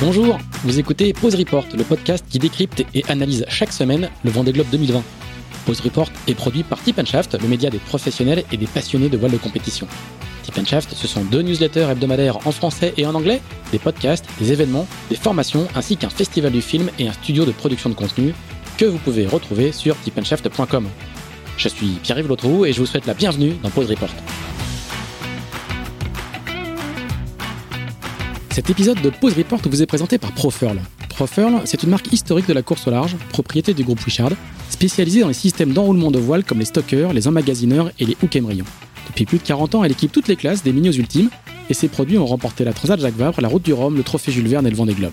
Bonjour, vous écoutez Pause Report, le podcast qui décrypte et analyse chaque semaine le Vendée Globe 2020. Pause Report est produit par Tip Shaft, le média des professionnels et des passionnés de voile de compétition. Tip Shaft, ce sont deux newsletters hebdomadaires en français et en anglais, des podcasts, des événements, des formations, ainsi qu'un festival du film et un studio de production de contenu que vous pouvez retrouver sur tipandshaft.com. Je suis Pierre-Yves et je vous souhaite la bienvenue dans Pause Report. Cet épisode de Pause Report vous est présenté par Profurl. Profurl, c'est une marque historique de la course au large, propriété du groupe Richard, spécialisée dans les systèmes d'enroulement de voile comme les stockers, les emmagasineurs et les hook embrayons. Depuis plus de 40 ans, elle équipe toutes les classes des mini ultimes et ses produits ont remporté la Transat Jacques Vabre, la Route du Rhum, le Trophée Jules Verne et le Vendée Globe.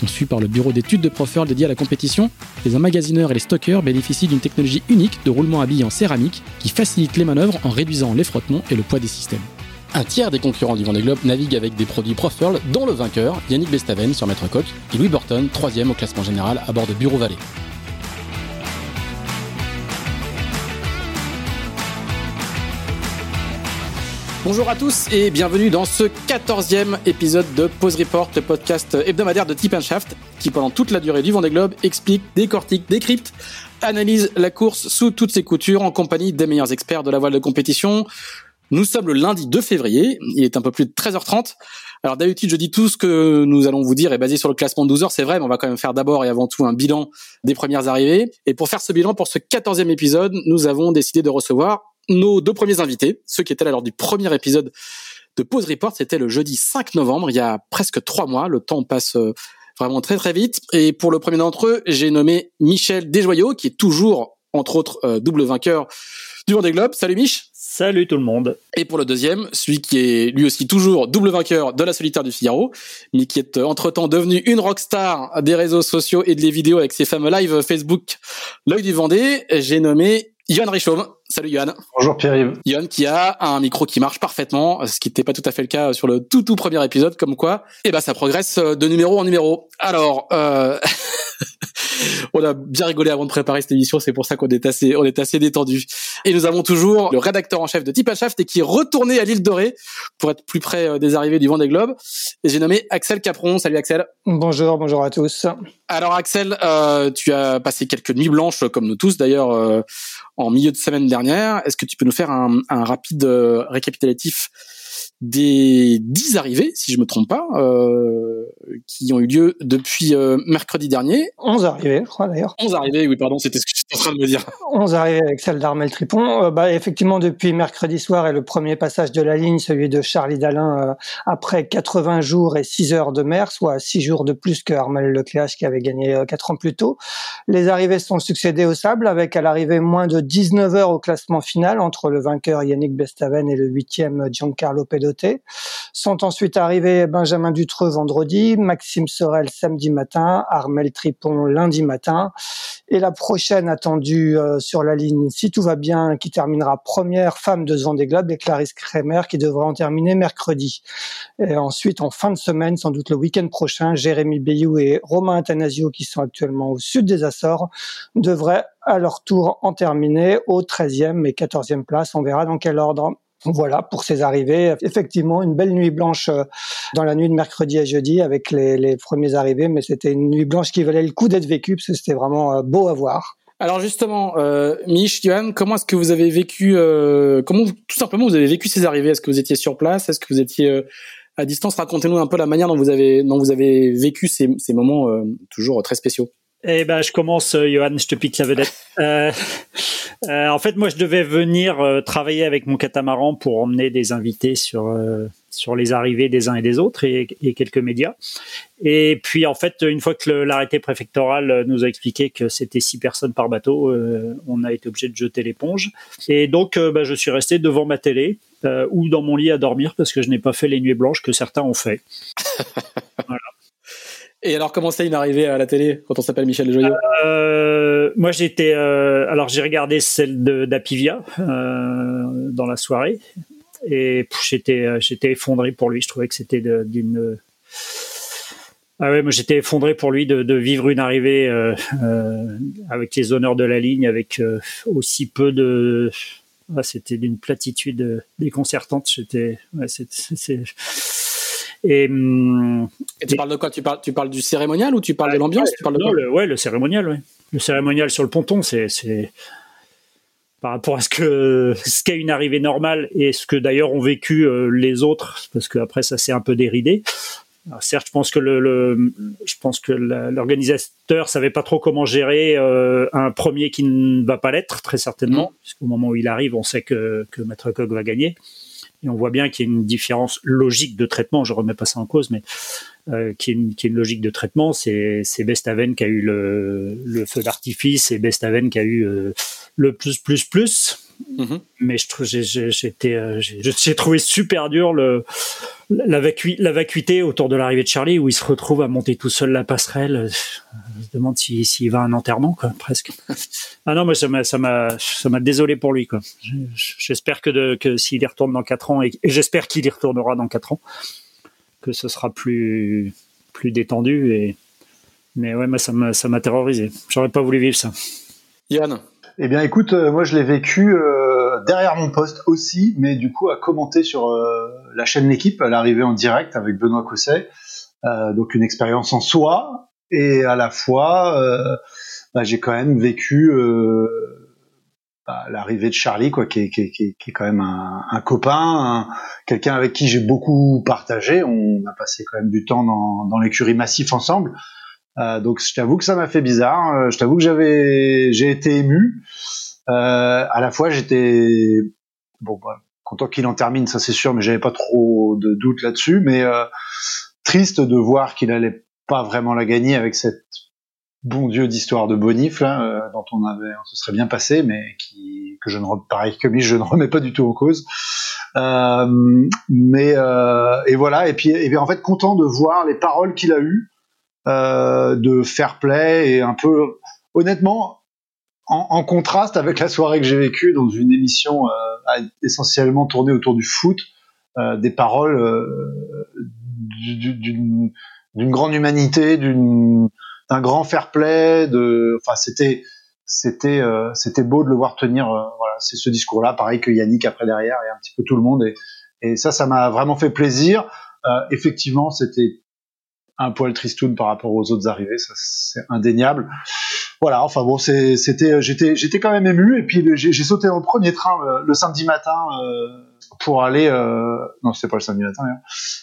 Conçus par le bureau d'études de Profurl dédié à la compétition, les emmagasineurs et les stockers bénéficient d'une technologie unique de roulement à billes en céramique qui facilite les manœuvres en réduisant les frottements et le poids des systèmes. Un tiers des concurrents du Vendée Globe navigue avec des produits Profurl, dont le vainqueur, Yannick Bestaven sur Maître Coq, et Louis Burton, troisième au classement général à bord de Bureau Vallée. Bonjour à tous et bienvenue dans ce 14e épisode de Pause Report, le podcast hebdomadaire de Tip Shaft, qui pendant toute la durée du Vendée Globe explique, décortique, décrypte, analyse la course sous toutes ses coutures en compagnie des meilleurs experts de la voile de compétition. Nous sommes le lundi 2 février, il est un peu plus de 13h30. Alors d'habitude, je dis tout ce que nous allons vous dire est basé sur le classement de 12 heures, c'est vrai, mais on va quand même faire d'abord et avant tout un bilan des premières arrivées. Et pour faire ce bilan, pour ce 14e épisode, nous avons décidé de recevoir nos deux premiers invités, ceux qui étaient là lors du premier épisode de Pause Report, c'était le jeudi 5 novembre, il y a presque trois mois, le temps passe euh, vraiment très très vite. Et pour le premier d'entre eux, j'ai nommé Michel Desjoyaux, qui est toujours, entre autres, euh, double vainqueur du Vendée Globe. Salut Mich Salut tout le monde. Et pour le deuxième, celui qui est lui aussi toujours double vainqueur de la solitaire du Figaro, mais qui est euh, entre-temps devenu une rockstar des réseaux sociaux et des vidéos avec ses fameux live Facebook L'œil du Vendée, j'ai nommé Yann Richaume. Salut Yann. Bonjour Pierre-Yves. Yann qui a un micro qui marche parfaitement, ce qui n'était pas tout à fait le cas sur le tout tout premier épisode, comme quoi, eh ben ça progresse de numéro en numéro. Alors, euh... on a bien rigolé avant de préparer cette émission, c'est pour ça qu'on est assez, on est assez détendu. Et nous avons toujours le rédacteur en chef de Tip Shaft et qui est retourné à l'île Dorée pour être plus près euh, des arrivées du Vendée Globe. Et j'ai nommé Axel Capron. Salut Axel. Bonjour, bonjour à tous. Alors Axel, euh, tu as passé quelques nuits blanches comme nous tous d'ailleurs euh, en milieu de semaine dernière. Est-ce que tu peux nous faire un, un rapide euh, récapitulatif des dix arrivées, si je me trompe pas, euh, qui ont eu lieu depuis euh, mercredi dernier. 11 arrivées, je crois d'ailleurs. 11 arrivées, oui, pardon, c'était ce que j'étais en train de me dire. 11 arrivées avec celle d'Armel Tripon. Euh, bah, effectivement, depuis mercredi soir et le premier passage de la ligne, celui de Charlie Dalin, euh, après 80 jours et 6 heures de mer, soit 6 jours de plus que Armel Lecléache qui avait gagné 4 ans plus tôt. Les arrivées sont succédées au sable, avec à l'arrivée moins de 19 heures au classement final entre le vainqueur Yannick Bestaven et le huitième Giancarlo Pedro sont ensuite arrivés Benjamin Dutreux vendredi, Maxime Sorel samedi matin, Armel Tripon lundi matin. Et la prochaine attendue euh, sur la ligne, si tout va bien, qui terminera première femme de Vendée Globe, et Clarisse Kremer qui devra en terminer mercredi. Et ensuite, en fin de semaine, sans doute le week-end prochain, Jérémy Bayou et Romain Athanasio, qui sont actuellement au sud des Açores, devraient à leur tour en terminer au 13e et 14e place. On verra dans quel ordre. Voilà pour ces arrivées. Effectivement, une belle nuit blanche euh, dans la nuit de mercredi à jeudi avec les, premiers arrivés, mais c'était une nuit blanche qui valait le coup d'être vécue parce que c'était vraiment euh, beau à voir. Alors justement, euh, Mich, Johan, comment est-ce que vous avez vécu, euh, comment tout simplement vous avez vécu ces arrivées? Est-ce que vous étiez sur place? Est-ce que vous étiez à distance? Racontez-nous un peu la manière dont vous avez, dont vous avez vécu ces moments toujours très spéciaux. Eh ben, je commence, Johan, je te pique la vedette. Euh, euh, en fait, moi, je devais venir euh, travailler avec mon catamaran pour emmener des invités sur sur les arrivées des uns et des autres et, et, quelques médias. Et puis, en fait, une fois que l'arrêté préfectoral nous a expliqué que c'était six personnes par bateau, on a été obligé de jeter l'éponge. Et donc, bah, je suis resté devant ma télé ou dans mon lit à dormir parce que je n'ai pas fait les nuits blanches que certains ont fait. voilà. Et alors, comment c'est une arrivée à la télé quand on s'appelle Michel Joyeux? Euh, Moi, j'étais. Euh, alors, j'ai regardé celle d'Apivia euh, dans la soirée et j'étais, j'étais effondré pour lui. Je trouvais que c'était d'une. Ah ouais, moi j'étais effondré pour lui de, de vivre une arrivée avec les honneurs de la ligne, avec aussi peu de. Ah, c'était d'une platitude déconcertante. J'étais. Et, hum, et tu parles de quoi? Tu parles, tu parles du cérémonial ou tu parles de l'ambiance? Tu parles de non, le, Ouais, le cérémonial, ouais. Le cérémonial sur le ponton, c'est par rapport à ce que ce qu'est une arrivée normale et ce que d'ailleurs ont vécu euh, les autres, parce que après ça s'est un peu déridé. Alors certes, je pense que le, je pense que l'organisateur savait pas trop comment gérer euh, un premier qui ne va pas l'être, très certainement, puisqu'au moment où il arrive, on sait que, que Maître Coq va gagner. Et on voit bien qu'il y a une différence logique de traitement. Je remets pas ça en cause, mais euh, qui, est une, logique de traitement. C'est Bestaven qui a eu le, le feu d'artifice et Bestaven qui a eu euh, le plus plus plus. Mm-hmm. Mais je trouve j'étais euh, j'ai trouvé super dur le la, la vacuité autour de l'arrivée de Charlie où il se retrouve à monter tout seul la passerelle. Je me demande s'il si, va à un enterrement quoi presque. ah non, moi ça m'a ça désolé pour lui quoi. J'espère que de, que s'il y retourne dans quatre ans et, et j'espère qu'il y retournera dans quatre ans que ce sera plus, plus détendu. Et... Mais ouais, moi, ça m'a terrorisé. J'aurais pas voulu vivre ça. Yann? Eh bien, écoute, euh, moi je l'ai vécu euh, derrière mon poste aussi, mais du coup à commenter sur euh, la chaîne L'équipe à l'arrivée en direct avec Benoît Cosset. donc une expérience en soi et à la fois, bah, j'ai quand même vécu bah, l'arrivée de Charlie, quoi, qui est, qui, est quand même un, un copain, quelqu'un avec qui j'ai beaucoup partagé. On a passé quand même du temps dans, dans l'écurie massif ensemble. Euh, donc je t'avoue que ça m'a fait bizarre. Euh, je t'avoue que j'avais, j'ai été ému. Euh, à la fois, j'étais bon, bah, content qu'il en termine, ça c'est sûr, mais j'avais pas trop de doutes là-dessus. Mais euh, triste de voir qu'il allait pas vraiment la gagner avec cette bon Dieu d'histoire de Bonif là, euh, dont on avait, on se serait bien passé, mais qui que je ne pareil que lui, je ne remets pas du tout en cause. Euh, mais et voilà, et puis, et en fait content de voir les paroles qu'il a eues de fair play et un peu honnêtement en, contraste avec la soirée que j'ai vécue dans une émission euh, essentiellement tournée autour du foot, euh, des paroles d'une grande humanité, d'un grand fair play. De, enfin, c'était c'était euh, c'était beau de le voir tenir. Euh, c'est ce discours-là, pareil que Yannick après derrière et un petit peu tout le monde. Et, ça, ça m'a vraiment fait plaisir. Euh, effectivement, c'était un poil tristoun par rapport aux autres arrivées, ça c'est indéniable. Voilà, enfin bon, c'était, j'étais, j'étais quand même ému et puis j'ai sauté le premier train le, samedi matin euh, pour aller, euh, non c'était pas le samedi matin, hein.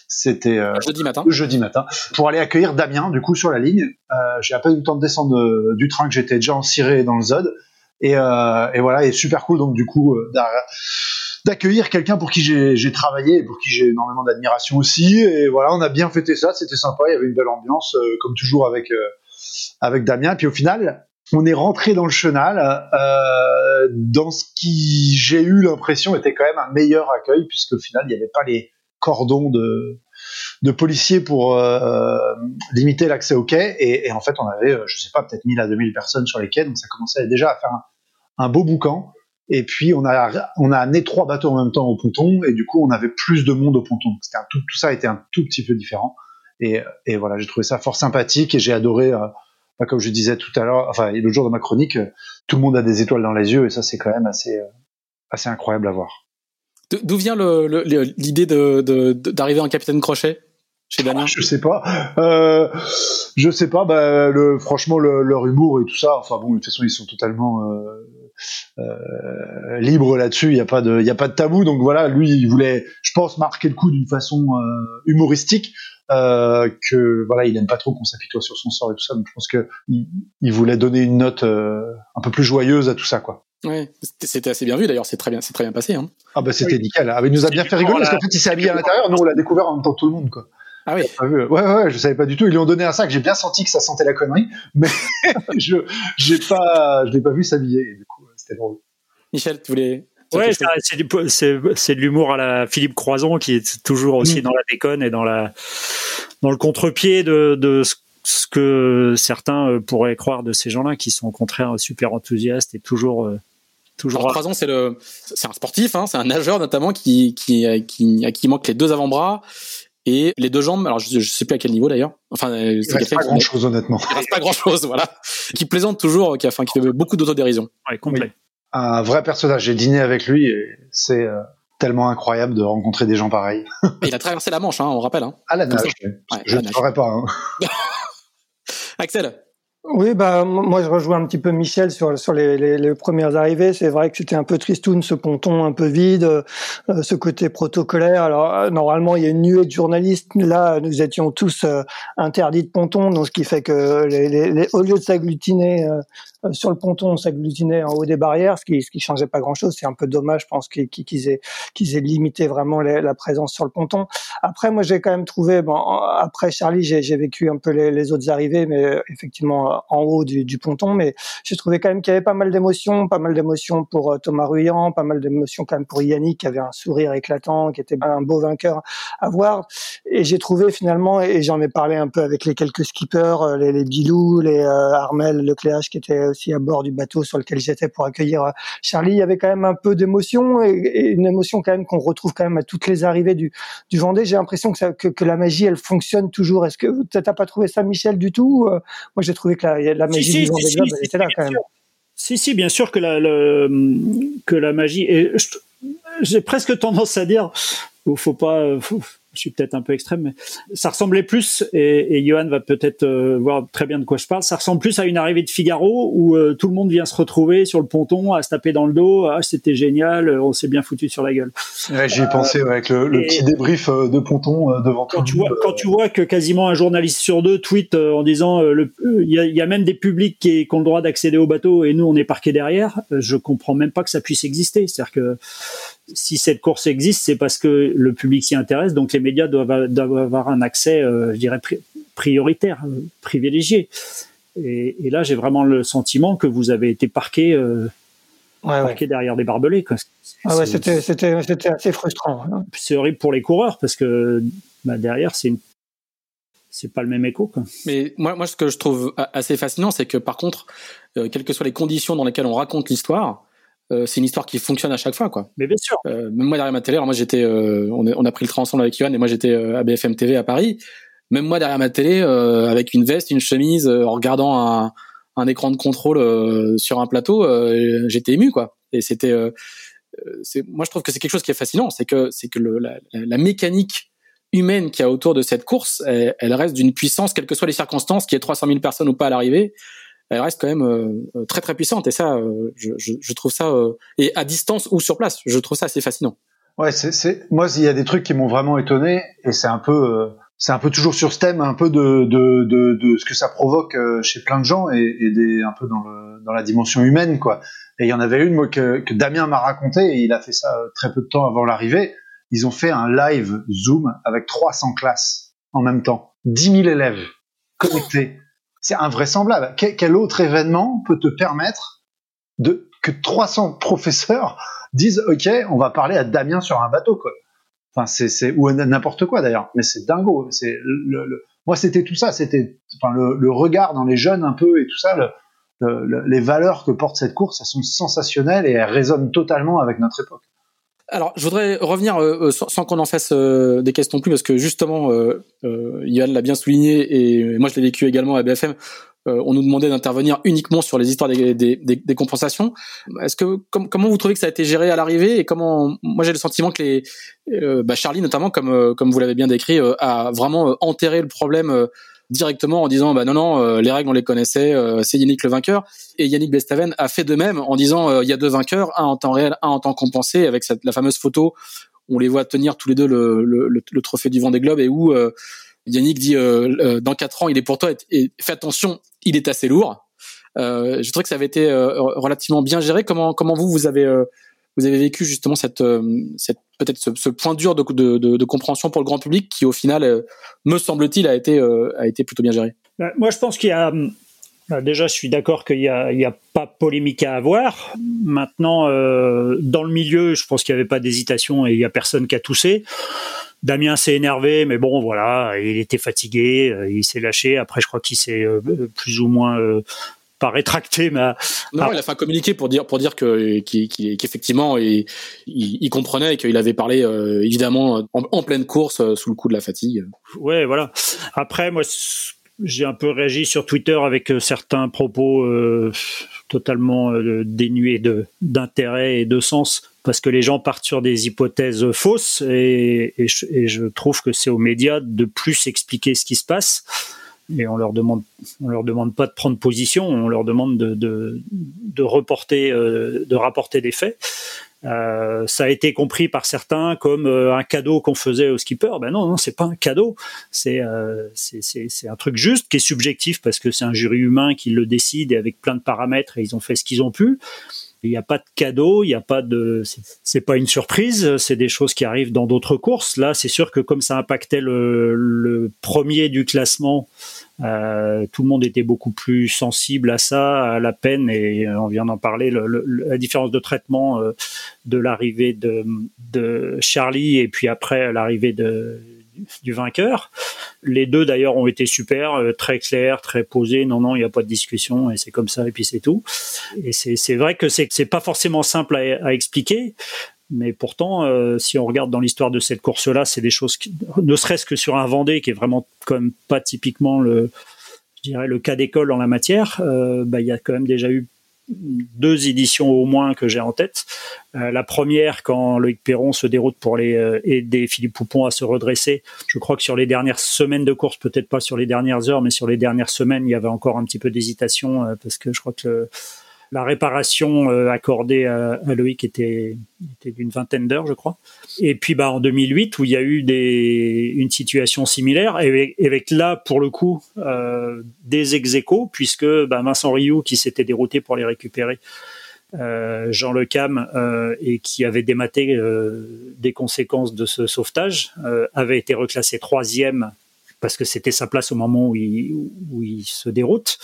c'était euh, jeudi matin, jeudi matin, pour aller accueillir Damien du coup sur la ligne. Euh, j'ai à peine eu le temps de descendre du train que j'étais déjà en ciré dans le Zod et, et voilà, et super cool donc du coup d'accueillir quelqu'un pour qui j'ai travaillé et pour qui j'ai énormément d'admiration aussi. Et voilà, on a bien fêté ça, c'était sympa, il y avait une belle ambiance, euh, comme toujours avec, euh, avec Damien. Puis au final, on est rentré dans le chenal, euh, dans ce qui j'ai eu l'impression était quand même un meilleur accueil, puisque au final, il n'y avait pas les cordons de, de policiers pour limiter l'accès au quai. Et, en fait, on avait, je sais pas, peut-être 1000 à 2000 personnes sur les quais, donc ça commençait déjà à faire un beau boucan. Et puis on a on a amené trois bateaux en même temps au ponton et du coup on avait plus de monde au ponton. C'était tout, tout ça était un tout petit peu différent. Et, et voilà, j'ai trouvé ça fort sympathique et j'ai adoré. Euh, bah, comme je disais tout à l'heure, enfin le jour de ma chronique, euh, tout le monde a des étoiles dans les yeux et ça c'est quand même assez euh, assez incroyable à voir. D'où vient l'idée le, de d'arriver en capitaine crochet chez Damien? Je sais pas. Euh, je sais pas. Bah, le, franchement, le, leur humour et tout ça. Enfin bon, de toute façon, ils sont totalement euh, euh, libre là-dessus. Il n'y a pas de, il y a pas de tabou. Donc voilà, lui, il voulait, je pense, marquer le coup d'une façon euh, humoristique. Euh, que voilà, il n'aime pas trop qu'on s'apitoie sur son sort et tout ça. Donc je pense que il, voulait donner une note un peu plus joyeuse à tout ça, quoi. Ouais, c'était assez bien vu d'ailleurs, c'est très bien, c'est très bien passé. Hein. Ah bah c'était nickel. Ah, il nous a bien fait rigoler parce qu'en fait il s'est habillé à l'intérieur, nous on l'a découvert en même temps que tout le monde quoi. Ah oui. Ouais, ouais, je savais pas du tout. Ils lui ont donné un sac. J'ai bien senti que ça sentait la connerie, mais je, j'ai pas, je l'ai pas vu s'habiller. C'était drôle. Michel, tu voulais Ouais, c'est de l'humour à la Philippe Croison qui est toujours aussi mm. dans la déconne et dans la dans le contre-pied de, de ce que certains euh, pourraient croire de ces gens-là qui sont au contraire super enthousiastes et toujours euh, toujours. Croison, c'est le c'est un sportif, hein, c'est un nageur notamment qui qui qui à qui manque les deux avant-bras et les deux jambes, alors je, je sais plus à quel niveau d'ailleurs. Enfin, euh, il reste pas grand chose honnêtement. Il reste pas grand chose, voilà. Qui plaisante toujours, qui, enfin, qui fait beaucoup d'autodérision. Ouais, complet. Un vrai personnage. J'ai dîné avec lui et c'est, euh, tellement incroyable de rencontrer des gens pareils. il a traversé la Manche, hein, on rappelle. Hein. À la nage. je ne ferai pas. Hein. Axel oui, bah moi je rejoins un petit peu Michel sur sur les, les, les premières arrivées. C'est vrai que c'était un peu tristoun, ce ponton un peu vide, euh, ce côté protocolaire. Alors euh, normalement il y a une nuée de journalistes. Là, nous étions tous euh, interdits de ponton, donc ce qui fait que les, les au lieu de s'agglutiner sur le ponton, on s'agglutinait en haut des barrières, ce qui ce qui changeait pas grand chose. C'est un peu dommage, je pense qu'ils aient qu'ils aient limité vraiment la présence sur le ponton. Après, moi j'ai quand même trouvé, bon après Charlie, j'ai vécu un peu les, autres arrivées, mais effectivement en haut du, du ponton, mais j'ai trouvé quand même qu'il y avait pas mal d'émotions, pas mal d'émotions pour euh, Thomas Ruyant, pas mal d'émotions quand même pour Yannick qui avait un sourire éclatant, qui était un beau vainqueur à voir. Et j'ai trouvé finalement, et j'en ai parlé un peu avec les quelques skippers, euh, les, les Bilou, les euh, Armel, Lecléache qui étaient aussi à bord du bateau sur lequel j'étais pour accueillir euh, Charlie. Il y avait quand même un peu d'émotion et, une émotion quand même qu'on retrouve quand même à toutes les arrivées du, du Vendée. J'ai l'impression que, que, que, la magie, elle fonctionne toujours. Est-ce que t'as pas trouvé ça, Michel, du tout Moi, j'ai trouvé que la, la magie si, du si, si, était là quand même. Si, si, bien sûr que la, le, que la magie. J'ai presque tendance à dire, faut pas, faut, je suis peut-être un peu extrême, mais ça ressemblait plus, et, et Johan va peut-être euh, voir très bien de quoi je parle, ça ressemble plus à une arrivée de Figaro où euh, tout le monde vient se retrouver sur le ponton à se taper dans le dos, ah c'était génial, on s'est bien foutu sur la gueule. Ouais, J'y ai pensé avec le, le petit débrief euh, de ponton devant quand Tu vois, quand tu vois que quasiment un journaliste sur deux tweet en disant il y a, y, a, même des publics qui, qui ont le droit d'accéder au bateau et nous on est parqués derrière, je comprends même pas que ça puisse exister. C'est-à-dire que si cette course existe, c'est parce que le public s'y intéresse, donc les médias doivent, avoir un accès, euh, je dirais, prioritaire, euh, privilégié. Et, et là, j'ai vraiment le sentiment que vous avez été parqué, euh, parqué derrière des barbelés. Ah ouais, c'était, c'était, c'était assez frustrant. Hein. C'est horrible pour les coureurs parce que bah, derrière, c'est une c'est pas le même écho. Quoi. Mais moi, moi, ce que je trouve assez fascinant, c'est que par contre, quelles que soient les conditions dans lesquelles on raconte l'histoire, euh, c'est une histoire qui fonctionne à chaque fois, quoi. Mais bien sûr. Euh, même moi derrière ma télé, alors moi j'étais, euh, on, on, a pris le train ensemble avec Yohan et moi j'étais à BFM TV à Paris. Même moi derrière ma télé, avec une veste, une chemise, en regardant un, un, écran de contrôle sur un plateau, j'étais ému, quoi. Et c'était, moi je trouve que c'est quelque chose qui est fascinant, c'est que c'est que le, la, la, mécanique humaine qu'il y a autour de cette course, elle, elle reste d'une puissance, quelles que soient les circonstances, qu'il y ait 300 000 personnes ou pas à l'arrivée elle reste quand même euh, très très puissante. Et ça euh, je, je, je, trouve ça euh, et à distance ou sur place je trouve ça assez fascinant. Ouais c'est moi il y a des trucs qui m'ont vraiment étonné et c'est un peu c'est un peu toujours sur ce thème un peu de de, de, de ce que ça provoque chez plein de gens et, et des un peu dans le dans la dimension humaine quoi. Et il y en avait une moi que, que Damien m'a raconté et il a fait ça très peu de temps avant l'arrivée. Ils ont fait un live Zoom avec 300 classes en même temps. 10 000 élèves connectés c'est invraisemblable. Quel, autre événement peut te permettre de que 300 professeurs disent OK, on va parler à Damien sur un bateau quoi. Enfin c'est ou n'importe quoi d'ailleurs, mais c'est dingo. C'est le, moi c'était tout ça, c'était enfin le, le, regard dans les jeunes un peu et tout ça. Le, les valeurs que porte cette course, elles sont sensationnelles et elles résonnent totalement avec notre époque. Alors, je voudrais revenir euh, euh, sans, qu'on en fasse euh, des questions plus, parce que justement, euh, Yann l'a bien souligné et moi je l'ai vécu également à BFM. on nous demandait d'intervenir uniquement sur les histoires des, des, des, compensations. Est-ce que comment vous trouvez que ça a été géré à l'arrivée et comment Moi, j'ai le sentiment que les bah Charlie notamment, comme comme vous l'avez bien décrit, a vraiment enterré le problème directement en disant bah non non euh, les règles on les connaissait euh, c'est Yannick le vainqueur. Et Yannick Bestaven a fait de même en disant euh, il y a deux vainqueurs un en temps réel un en temps compensé avec la fameuse photo. On les voit tenir tous les deux le, le, trophée du Vendée Globe et où Yannick dit dans quatre ans il est pour toi fais attention il est assez lourd. Je trouve que ça avait été relativement bien géré. Comment comment vous vous avez vous avez vécu justement cette peut-être ce, point dur de, compréhension pour le grand public qui au final, euh, me semble-t-il, a été euh, a été plutôt bien géré. Bah, moi, je pense qu'il y a bah, déjà, je suis d'accord qu'il n'y a, pas polémique à avoir. Maintenant, euh, dans le milieu, je pense qu'il n'y avait pas d'hésitation et il n'y a personne qui a toussé. Damien s'est énervé, mais bon, voilà, il était fatigué, euh, il s'est lâché. Après, je crois qu'il s'est plus ou moins pas rétracté, mais non, il a fait un communiqué pour dire pour dire que qu'effectivement il, il, comprenait et qu'il avait parlé euh, évidemment en, pleine course euh, sous le coup de la fatigue. Ouais, voilà. Après, moi, j'ai un peu réagi sur Twitter avec euh, certains propos totalement dénués de d'intérêt et de sens parce que les gens partent sur des hypothèses fausses et, je, trouve que c'est aux médias de plus expliquer ce qui se passe. Et on leur demande, on leur demande pas de prendre position, on leur demande de, de, reporter, euh, de rapporter des faits. Euh, ça a été compris par certains comme euh, un cadeau qu'on faisait aux skippers. Ben non, non, c'est pas un cadeau. C'est euh, c'est un truc juste qui est subjectif parce que c'est un jury humain qui le décide et avec plein de paramètres et ils ont fait ce qu'ils ont pu. Il n'y a pas de cadeau, il n'y a pas de, c'est pas une surprise, c'est des choses qui arrivent dans d'autres courses. Là, c'est sûr que comme ça impactait le, premier du classement, euh, tout le monde était beaucoup plus sensible à ça, à la peine, et on vient d'en parler, le, la différence de traitement euh, de l'arrivée de, de Charlie et puis après l'arrivée de du vainqueur. Les deux d'ailleurs ont été super, euh, très clairs, très posés. Non, non, il n'y a pas de discussion et c'est comme ça et puis c'est tout. Et c'est vrai que c'est pas forcément simple à, expliquer. Mais pourtant, euh, si on regarde dans l'histoire de cette course-là, c'est des choses qui, ne serait-ce que sur un Vendée qui est vraiment comme pas typiquement le cas d'école en la matière, euh, bah, il y a quand même déjà eu deux éditions au moins que j'ai en tête. Euh, la première, quand Loïc Perron se déroute pour euh, aider Philippe Poupon à se redresser. Je crois que sur les dernières semaines de course, peut-être pas sur les dernières heures, mais sur les dernières semaines, il y avait encore un petit peu d'hésitation euh, parce que je crois que la réparation euh, accordée à, Loïc était, d'une vingtaine d'heures, je crois. Et puis bah, en 2008, où il y a eu une situation similaire, avec, là, pour le coup, euh, des ex puisque bah, Vincent Rioux, qui s'était dérouté pour les récupérer, euh, Jean Le Cam, et qui avait dématé des conséquences de ce sauvetage, avait été reclassé troisième parce que c'était sa place au moment où il, se déroute.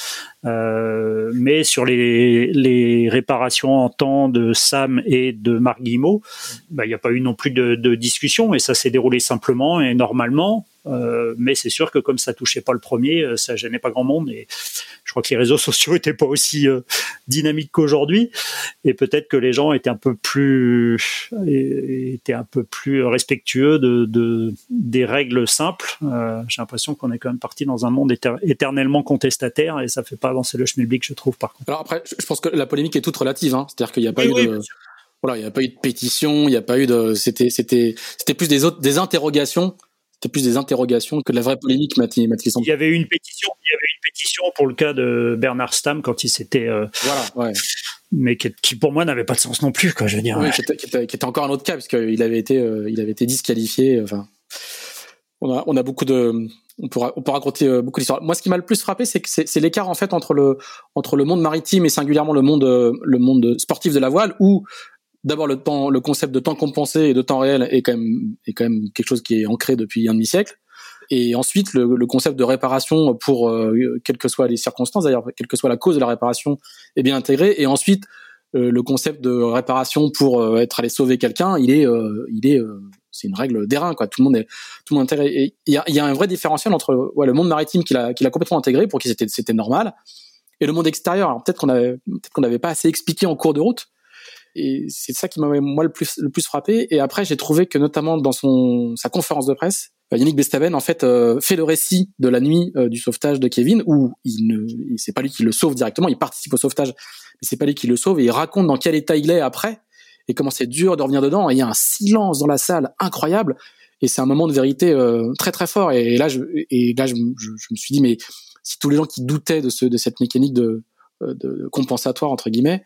Euh, mais sur les, réparations en temps de Sam et de Marc Guillemot, bah, il n'y a pas eu non plus de, de discussion et ça s'est déroulé simplement et normalement. Euh, mais c'est sûr que comme ça touchait pas le premier, euh, ça gênait pas grand monde. Et je crois que les réseaux sociaux étaient pas aussi euh, dynamiques qu'aujourd'hui. Et peut-être que les gens étaient un peu plus étaient un peu plus respectueux de, de des règles simples. Euh, J'ai l'impression qu'on est quand même parti dans un monde éternellement contestataire et ça fait pas avancer le schmilblick, je trouve. Par contre. Alors après, je pense que la polémique est toute relative. Hein. C'est-à-dire qu'il n'y a pas eu de voilà, il n'y a pas eu de pétition, il n'y a pas eu de, c'était, c'était, c'était plus des autres, des interrogations c'était plus des interrogations que de la vraie polémique, Mathis. Il y avait une pétition, il y avait une pétition pour le cas de Bernard Stam quand il s'était. Euh, voilà, ouais. Mais qui, pour moi n'avait pas de sens non plus, quoi. Je veux dire. Oui, qui, était, encore un autre cas parce qu'il avait été, euh, il avait été disqualifié. Enfin, on a, on a beaucoup de, on pourra, on peut raconter euh, beaucoup d'histoires. Moi, ce qui m'a le plus frappé, c'est que c'est l'écart en fait entre le, entre le monde maritime et singulièrement le monde, le monde sportif de la voile, où d'abord le temps, le concept de temps compensé et de temps réel est quand même est quand même quelque chose qui est ancré depuis un demi siècle. Et ensuite, le, le, concept de réparation pour euh, quelles que soient les circonstances, d'ailleurs, quelle que soit la cause de la réparation, est bien intégré. Et ensuite, euh, le concept de réparation pour euh, être allé sauver quelqu'un, il est, il est, c'est une règle d'airain, quoi. Tout le monde est, tout le monde intégré. il y a, y a, un vrai différentiel entre ouais, le monde maritime qu'il a, qu'il a complètement intégré pour qui c'était, c'était normal, et le monde extérieur. Alors peut-être qu'on avait, peut-être qu'on n'avait pas assez expliqué en cours de route et c'est ça qui m'a moi le plus le plus frappé. Et après, j'ai trouvé que notamment dans son sa conférence de presse, euh, Yannick Bestaben en fait euh, fait le récit de la nuit euh, du sauvetage de Kevin, où il ne c'est pas lui qui le sauve directement, il participe au sauvetage, mais c'est pas lui qui le sauve. Et il raconte dans quel état il est après et comment c'est dur de revenir dedans. Et il y a un silence dans la salle incroyable. Et c'est un moment de vérité très très fort. Et, là, je, et là, je, je, me suis dit, mais si tous les gens qui doutaient de, ce, de cette mécanique de, de compensatoire entre guillemets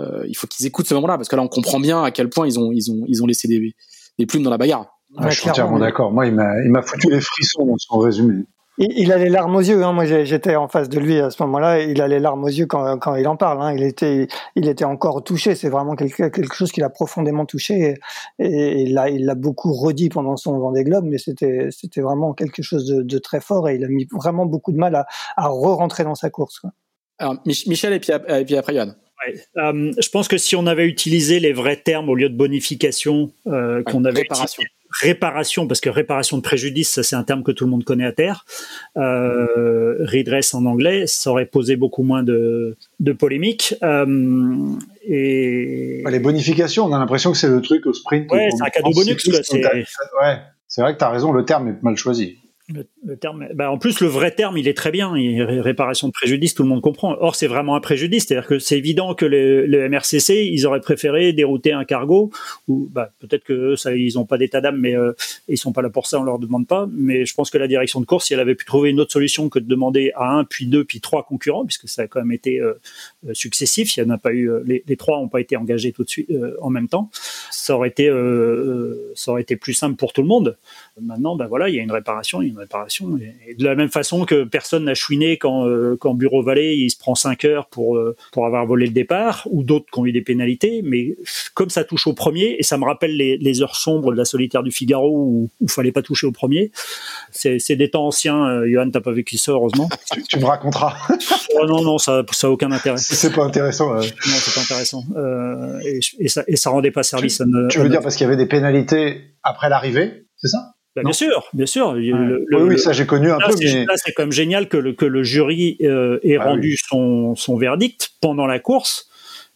euh, il faut qu'ils écoutent ce moment-là parce que là on comprend bien à quel point ils ont ils ont ils ont laissé des, des plumes dans la bagarre. je suis entièrement d'accord. Moi, il m'a il m'a foutu les frissons dans son résumé. Il, a les larmes aux yeux. Hein. Moi, j'étais en face de lui à ce moment-là. Il a les larmes aux yeux quand, quand il en parle. Hein. Il était, il était encore touché. C'est vraiment quelque, quelque chose qui l'a profondément touché. Et, et il l'a, il l'a beaucoup redit pendant son Vendée Globe, mais c'était, c'était vraiment quelque chose de, de, très fort. Et il a mis vraiment beaucoup de mal à, à re-rentrer dans sa course. Quoi. Alors, Michel et puis, et puis après Yann. Euh, je pense que si on avait utilisé les vrais termes au lieu de bonification euh, qu'on avait réparation. réparation parce que réparation de préjudice ça c'est un terme que tout le monde connaît à terre euh, redress en anglais ça aurait posé beaucoup moins de, de polémiques euh, et les bonifications on a l'impression que c'est le truc au sprint. Ouais c'est un cadeau bonus ouais c'est vrai que tu as raison le terme est mal choisi. Le, terme, bah en plus le vrai terme, il est très bien. Il, réparation de préjudice, tout le monde comprend. Or, c'est vraiment un préjudice, c'est-à-dire que c'est évident que le, le, MRCC, ils auraient préféré dérouter un cargo, ou bah, peut-être que ça, ils n'ont pas d'état d'âme, mais euh, ils sont pas là pour ça, on leur demande pas. Mais je pense que la direction de course, si elle avait pu trouver une autre solution que de demander à un, puis deux, puis trois concurrents, puisque ça a quand même été euh, euh, successif, il y en a pas eu, les, les trois n'ont pas été engagés tout de suite en même temps. Ça aurait été, ça aurait été plus simple pour tout le monde. Maintenant, ben voilà, il y a une réparation, il une réparation. Et de la même façon que personne n'a chouiné quand, euh, quand Bureau Vallée, il se prend 5 heures pour, euh, pour avoir volé le départ, ou d'autres qui ont eu des pénalités. Mais comme ça touche au premier, et ça me rappelle les, les heures sombres de la solitaire du Figaro où il fallait pas toucher au premier. C'est des temps anciens. Euh, Johan, t'as pas vécu ça, heureusement. tu, me raconteras. oh non, non, ça n'a aucun intérêt. C'est pas intéressant. Non, c'est pas intéressant. Euh, et, et, ça, et ça rendait pas service. Tu, tu veux dire parce qu'il y avait des pénalités après l'arrivée, c'est ça? Bah, bien sûr, bien sûr. oui, oui, ça j'ai connu un peu. Mais... Là, c'est quand même génial que le, que le jury euh, ait ah rendu son, son verdict pendant la course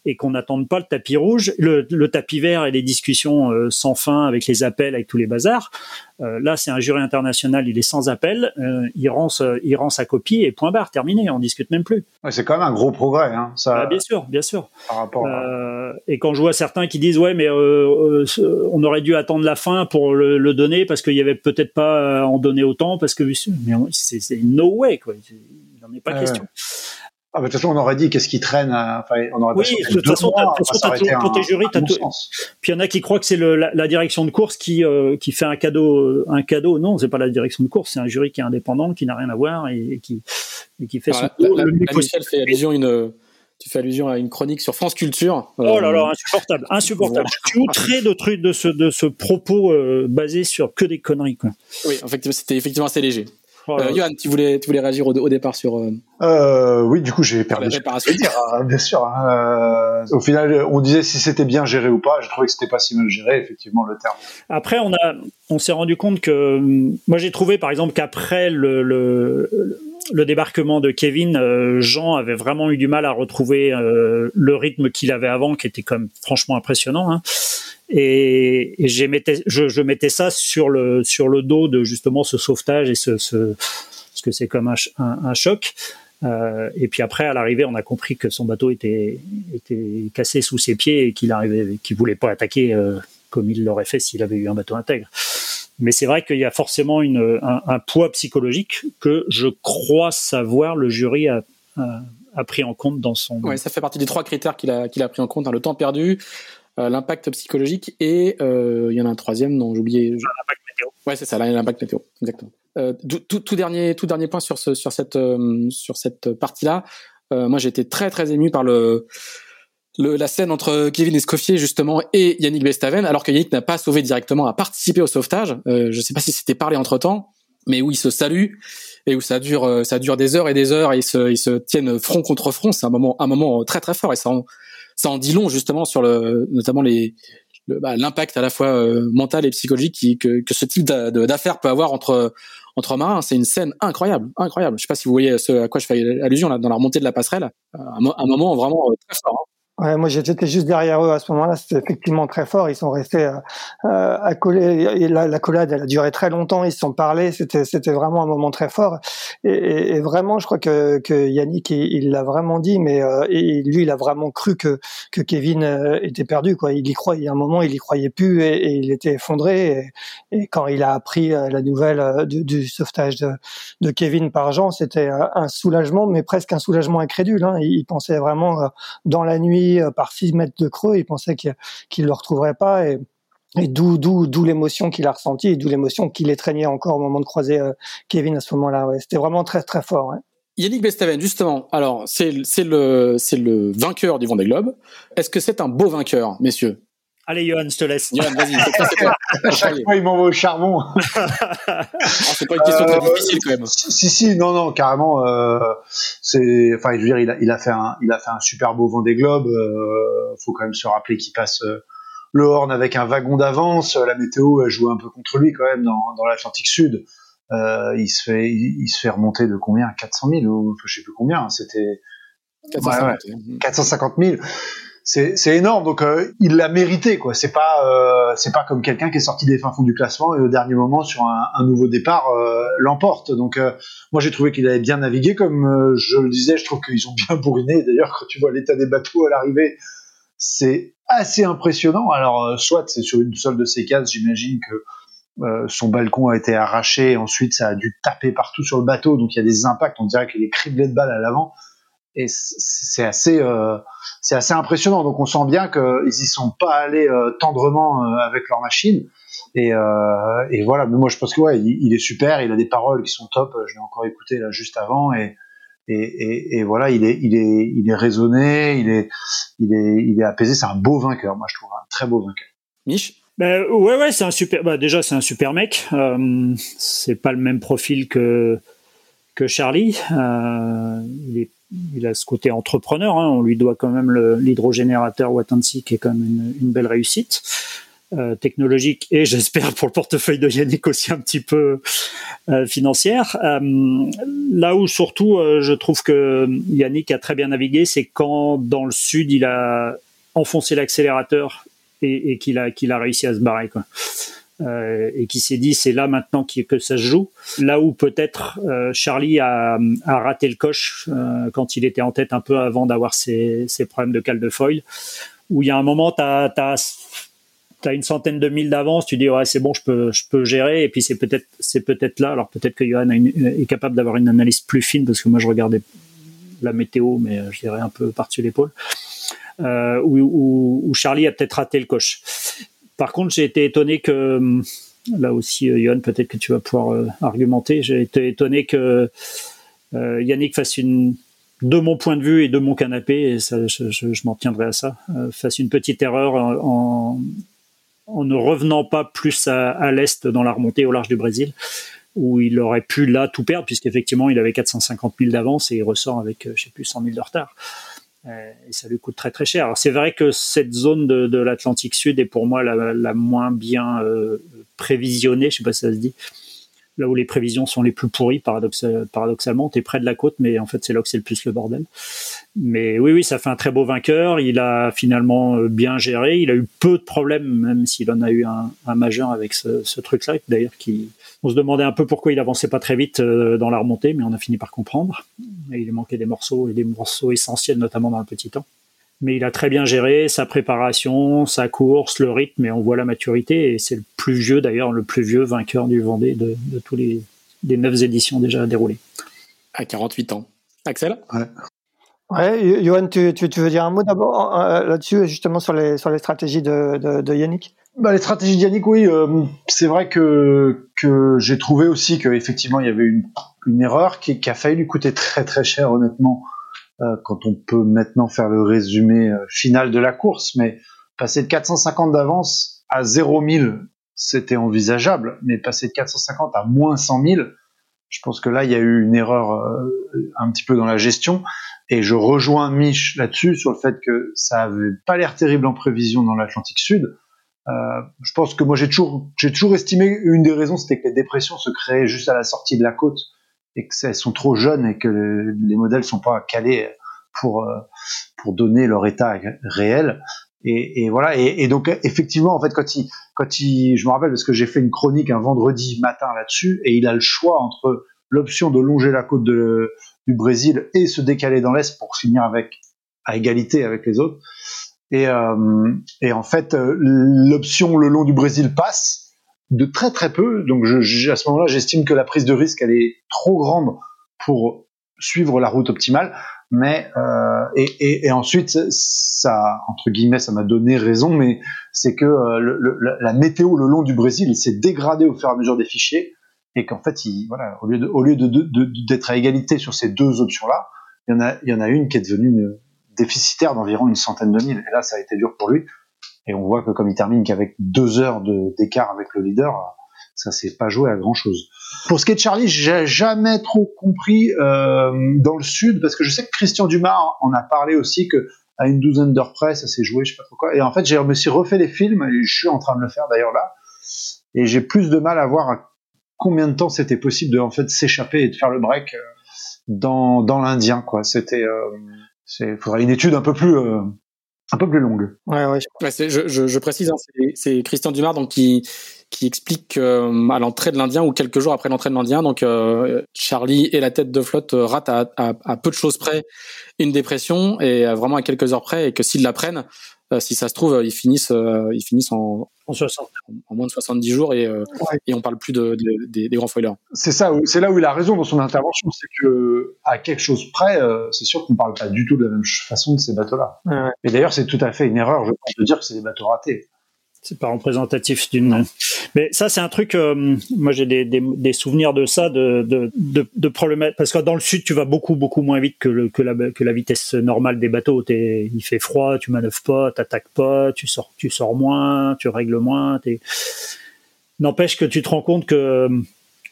et qu'on n'attende pas le tapis rouge, le, le, tapis vert et les discussions euh, sans fin avec les appels, avec tous les bazars. Euh, là, c'est un jury international, il est sans appel, euh, il, rend il rend sa copie et point barre, terminé, on discute même plus. Ouais, c'est quand même un gros progrès. Hein, ça... Bah, bien sûr, bien sûr. Par rapport Et quand je vois certains qui disent ouais, mais on aurait dû attendre la fin pour le, le donner parce qu'il y avait peut-être pas à en donner autant parce que mais c'est no way quoi. Il n'en est pas question. Ah, bah, de toute façon, on aurait dit qu'est-ce qui traîne. Euh, enfin, on aurait oui, de toute façon, pour tes jurys, t'as tout. Puis il y en a qui croient que c'est la, la, direction de course qui euh, qui fait un cadeau, euh, un cadeau. Non, c'est pas la direction de course, c'est un jury qui est indépendant, qui n'a rien à voir et, qui et qui fait son la, le mieux possible. Fait allusion une. Tu fais allusion à une chronique sur France Culture. Oh là là, insupportable, insupportable. Je suis outré de trucs de ce de ce propos basé sur que des conneries quoi. Oui, effectivement, c'était effectivement assez léger. Euh, Johan, tu voulais, tu voulais réagir au, départ sur. Euh... Euh, oui, du coup, j'ai perdu. Dire, hein, bien sûr. Hein. Euh, au final, on disait si c'était bien géré ou pas. Je trouvais que c'était pas si mal géré, effectivement, le terme. Après, on a, on s'est rendu compte que, moi, j'ai trouvé, par exemple, qu'après le, le, le, débarquement de Kevin, euh, Jean avait vraiment eu du mal à retrouver euh, le rythme qu'il avait avant, qui était même franchement impressionnant. Hein et, et je, je, mettais ça sur le sur le dos de justement ce sauvetage et ce, ce parce que c'est comme un, un, choc. Euh, et puis après, à l'arrivée, on a compris que son bateau était était cassé sous ses pieds et qu'il arrivait, qu'il voulait pas attaquer euh, comme il l'aurait fait s'il avait eu un bateau intègre. Mais c'est vrai qu'il y a forcément une, un, un, poids psychologique que je crois savoir le jury a, a, a pris en compte dans son. Oui, ça fait partie des trois critères qu'il a qu'il a pris en compte hein, le temps perdu, euh, l'impact psychologique et euh, il y en a un troisième dont j'ai oublié. L'impact météo. Ouais, c'est ça, l'impact météo, exactement. Euh, tout, tout, dernier, tout dernier point sur ce, sur cette, sur cette partie-là. moi, j'ai été très très ému par le, le, la scène entre Kevin Escoffier justement et Yannick Bestaven, alors que Yannick n'a pas sauvé directement, a participé au sauvetage. Euh, je sais pas si c'était parlé entre temps, mais où ils se saluent et où ça dure, ça dure des heures et des heures et ils se, ils se tiennent front contre front. C'est un moment, un moment très très fort et ça, ça en dit long justement sur le, notamment les, bah, l'impact à la fois euh, mental et psychologique que, que ce type d'affaires peut avoir entre entre marins. C'est une scène incroyable, incroyable. Je sais pas si vous voyez ce à quoi je fais allusion là dans la remontée de la passerelle. Un, moment vraiment euh, très fort. Hein. Ouais, moi j'étais juste derrière eux à ce moment-là, c'était effectivement très fort. Ils sont restés euh, euh accolés. la, la, collade, elle a duré très longtemps. Ils se sont parlé. C'était c'était vraiment un moment très fort. Et, et, vraiment, je crois que, que Yannick il l'a vraiment dit, mais euh, et lui il a vraiment cru que que Kevin euh, était perdu. Quoi, il y croyait. A un moment, il y croyait plus et, et il était effondré. Et, quand il a appris la nouvelle du, du sauvetage de, de, Kevin par Jean, c'était un soulagement, mais presque un soulagement incrédule. Hein. Il pensait vraiment dans la nuit euh, par 6 mètres de creux, il pensait qu'il ne le retrouverait pas. Et, et d'où d'où l'émotion qu'il a ressentie et d'où l'émotion qu'il étreignait encore au moment de croiser euh, Kevin à ce moment-là. C'était vraiment très très fort. Yannick Bestaven, justement, alors c'est le c'est le vainqueur du Vendée Globe. Est-ce que c'est un beau vainqueur, messieurs? Allez, Johan, je te laisse. Johan, vas-y. à chaque fois, il m'envoie au charbon. Ah, c'est pas une question très euh, difficile, quand même. Si, si, non, non, carrément. Euh, c'est, enfin, je veux dire, il a, il a fait un, il a fait un super beau Vendée Globe. Euh, faut quand même se rappeler qu'il passe euh, le Horn avec un wagon d'avance. La météo elle joue un peu contre lui quand même dans, dans l'Atlantique Sud. Euh, il se fait, il, il, se fait remonter de combien? 400 000 ou je sais plus combien. C'était 450, ouais, ouais, 450 000 c'est énorme. Donc euh, il l'a mérité quoi. C'est pas euh, pas comme quelqu'un qui est sorti des fins fonds du classement et au dernier moment sur un, nouveau départ euh, l'emporte. Donc moi j'ai trouvé qu'il avait bien navigué comme je le disais. Je trouve qu'ils ont bien bourriné. D'ailleurs quand tu vois l'état des bateaux à l'arrivée, c'est assez impressionnant. Alors soit c'est sur une seule de ces cases, j'imagine que son balcon a été arraché, ensuite ça a dû taper partout sur le bateau, donc il y a des impacts, on dirait qu'il est criblé de balles à l'avant et c'est assez euh, c'est assez impressionnant. Donc on sent bien qu'ils y sont pas allés euh, tendrement euh, avec leur machine. Et, et, voilà. Mais moi je pense que ouais il, est super. Il a des paroles qui sont top. Je l'ai encore écouté là juste avant. Et et, et, voilà il est il est il est raisonné. Il est il est il est apaisé. C'est un beau vainqueur moi je trouve. Un très beau vainqueur. Mich? Ben, ouais ouais c'est un super bah, déjà c'est un super mec. C'est pas le même profil que que Charlie. Il est il a ce côté entrepreneur. Hein. On lui doit quand même l'hydrogénérateur Watansi, qui est quand même une, belle réussite euh, technologique et j'espère pour le portefeuille de Yannick aussi un petit peu euh, financière. Euh, là où surtout je trouve que Yannick a très bien navigué, c'est quand dans le sud il a enfoncé l'accélérateur et, et qu'il a a réussi à se barrer. Quoi. Euh, et qui s'est dit c'est là maintenant que ça se joue. Là où peut-être euh, Charlie a, raté le coche euh, quand il était en tête un peu avant d'avoir ses, problèmes de cale de foil, où il y a un moment tu as, une centaine de milles d'avance, tu dis ouais c'est bon je peux je peux gérer et puis c'est peut-être peut-être là. Alors peut-être que Johan est capable d'avoir une analyse plus fine parce que moi je regardais la météo mais je dirais un peu par-dessus l'épaule. Où, Charlie a peut-être raté le coche. Par contre, j'ai été étonné que hum, là aussi, euh, Yann, peut-être que tu vas pouvoir euh, argumenter. J'ai été étonné que euh, Yannick fasse une, de mon point de vue et de mon canapé, et ça, je, m'en tiendrai à ça, fasse une petite erreur en, en, ne revenant pas plus à, l'est dans la remontée au large du Brésil, où il aurait pu là tout perdre, puisqu'effectivement il avait 450 000 d'avance et il ressort avec, je sais plus, 100 000 de retard. Euh, et ça lui coûte très très cher. Alors c'est vrai que cette zone de, l'Atlantique Sud est pour moi la, la moins bien euh, prévisionnée, je sais pas si ça se dit, là où les prévisions sont les plus pourries, paradoxalement. Tu près de la côte, mais en fait, c'est là que c'est le plus le bordel. Mais oui, oui, ça fait un très beau vainqueur. Il a finalement euh, bien géré. Il a eu peu de problèmes, même s'il en a eu un, majeur avec ce, ce truc-là, d'ailleurs, qui, on se demandait un peu pourquoi il avançait pas très vite euh, dans la remontée, mais on a fini par comprendre. Et il manquait des morceaux et des morceaux essentiels, notamment dans le petit temps mais il a très bien géré sa préparation, sa course, le rythme, et on voit la maturité. Et c'est le plus vieux, d'ailleurs, le plus vieux vainqueur du Vendée de, de tous les des neuf éditions déjà déroulées. À 48 ans. Axel? Ouais. Ouais, Johan, tu, tu, tu, veux dire un mot d'abord euh, là-dessus, justement sur les, sur les stratégies de, de, de Yannick? Bah, Les stratégies de Yannick, oui. Euh, c'est vrai que, que j'ai trouvé aussi qu'effectivement, il y avait une, une erreur qui, qui, a failli lui coûter très très cher, honnêtement, euh, quand on peut maintenant faire le résumé euh, final de la course, mais passer de 450 d'avance à 0 000, c'était envisageable, mais passer de 450 à moins 100 000, je pense que là, il y a eu une erreur euh, un petit peu dans la gestion, et je rejoins Mich là-dessus, sur le fait que ça avait pas l'air terrible en prévision dans l'Atlantique Sud. Euh, je pense que moi j'ai toujours j'ai toujours estimé une des raisons c'était que les dépressions se créaient juste à la sortie de la côte et que elles sont trop jeunes et que les modèles sont pas calés pour euh, pour donner leur état réel. Et, voilà. Et, donc effectivement, en fait, quand il quand il, je me rappelle parce que j'ai fait une chronique un vendredi matin là-dessus, et il a le choix entre l'option de longer la côte du Brésil et se décaler dans l'est pour finir avec à égalité avec les autres. Et, euh, et en fait, euh, l'option le long du Brésil passe de très très peu. Donc je, à ce moment-là, j'estime que la prise de risque elle est trop grande pour suivre la route optimale. Mais euh, et, et, et, ensuite ça entre guillemets ça m'a donné raison, mais c'est que euh, le, la météo le long du Brésil s'est dégradée au fur et à mesure des fichiers et qu'en fait il, voilà au lieu de, au lieu de, d'être à égalité sur ces deux options là, il y en a il y en a une qui est devenue déficitaire d'environ une centaine de milles et là ça a été dur pour lui et on voit que comme il termine qu'avec deux heures d'écart avec le leader, ça s'est pas joué à grand chose. Pour ce qui est de Charlie, j'ai jamais trop compris euh, dans le sud parce que je sais que Christian Dumas en a parlé aussi que à une douzaine d'heures près, ça s'est joué, je sais pas trop quoi. Et en fait, j'ai me suis refait les films et je suis en train de le faire d'ailleurs là. Et j'ai plus de mal à voir combien de temps c'était possible de en fait s'échapper et de faire le break euh, dans dans l'Indien quoi. C'était, euh, faudrait une étude un peu plus euh, un peu plus longue. Ouais, ouais. je, je, je, précise, hein, c'est Christian Dumar donc qui qui explique euh, à l'entrée de l'Indien ou quelques jours après l'entrée de l'Indien, donc euh, Charlie et la tête de flotte euh, ratent à, à, à, peu de choses près une dépression et vraiment à quelques heures près et que s'ils la prennent, si ça se trouve, ils finissent, ils finissent en, en, 60. en moins de 70 jours et, ouais. et on parle plus de, de, des, des, grands foilers. C'est ça, c'est là où il a raison dans son intervention, c'est que à quelque chose près, c'est sûr qu'on parle pas du tout de la même façon de ces bateaux-là. Ouais. Et d'ailleurs, c'est tout à fait une erreur, je pense, de dire que c'est des bateaux ratés c'est pas représentatif d'une. Mais ça, c'est un truc. Euh, moi, j'ai des, souvenirs de ça, de de, problèmes. Parce que dans le sud, tu vas beaucoup beaucoup moins vite que la vitesse normale des bateaux. Es, il fait froid, tu manœuvres pas, t'attaques pas, tu sors tu sors moins, tu règles moins. N'empêche que tu te rends compte que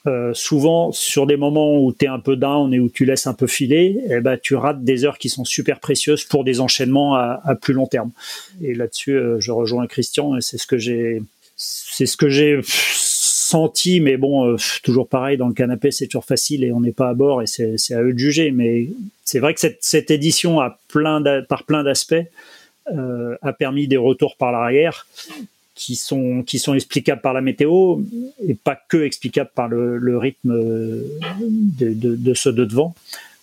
euh, souvent sur des moments où tu es un peu down et où tu laisses un peu filer, eh ben, tu rates des heures qui sont super précieuses pour des enchaînements à, plus long terme. Et là-dessus, euh, je rejoins Christian et c'est ce que j'ai, c'est ce que j'ai senti, mais bon, euh, toujours pareil, dans le canapé, c'est toujours facile et on n'est pas à bord et c'est, à eux de juger. Mais c'est vrai que cette, édition, par plein d'aspects, a permis des retours par l'arrière qui sont qui sont explicables par la météo et pas que explicables par le, rythme de, de, de ceux de devant,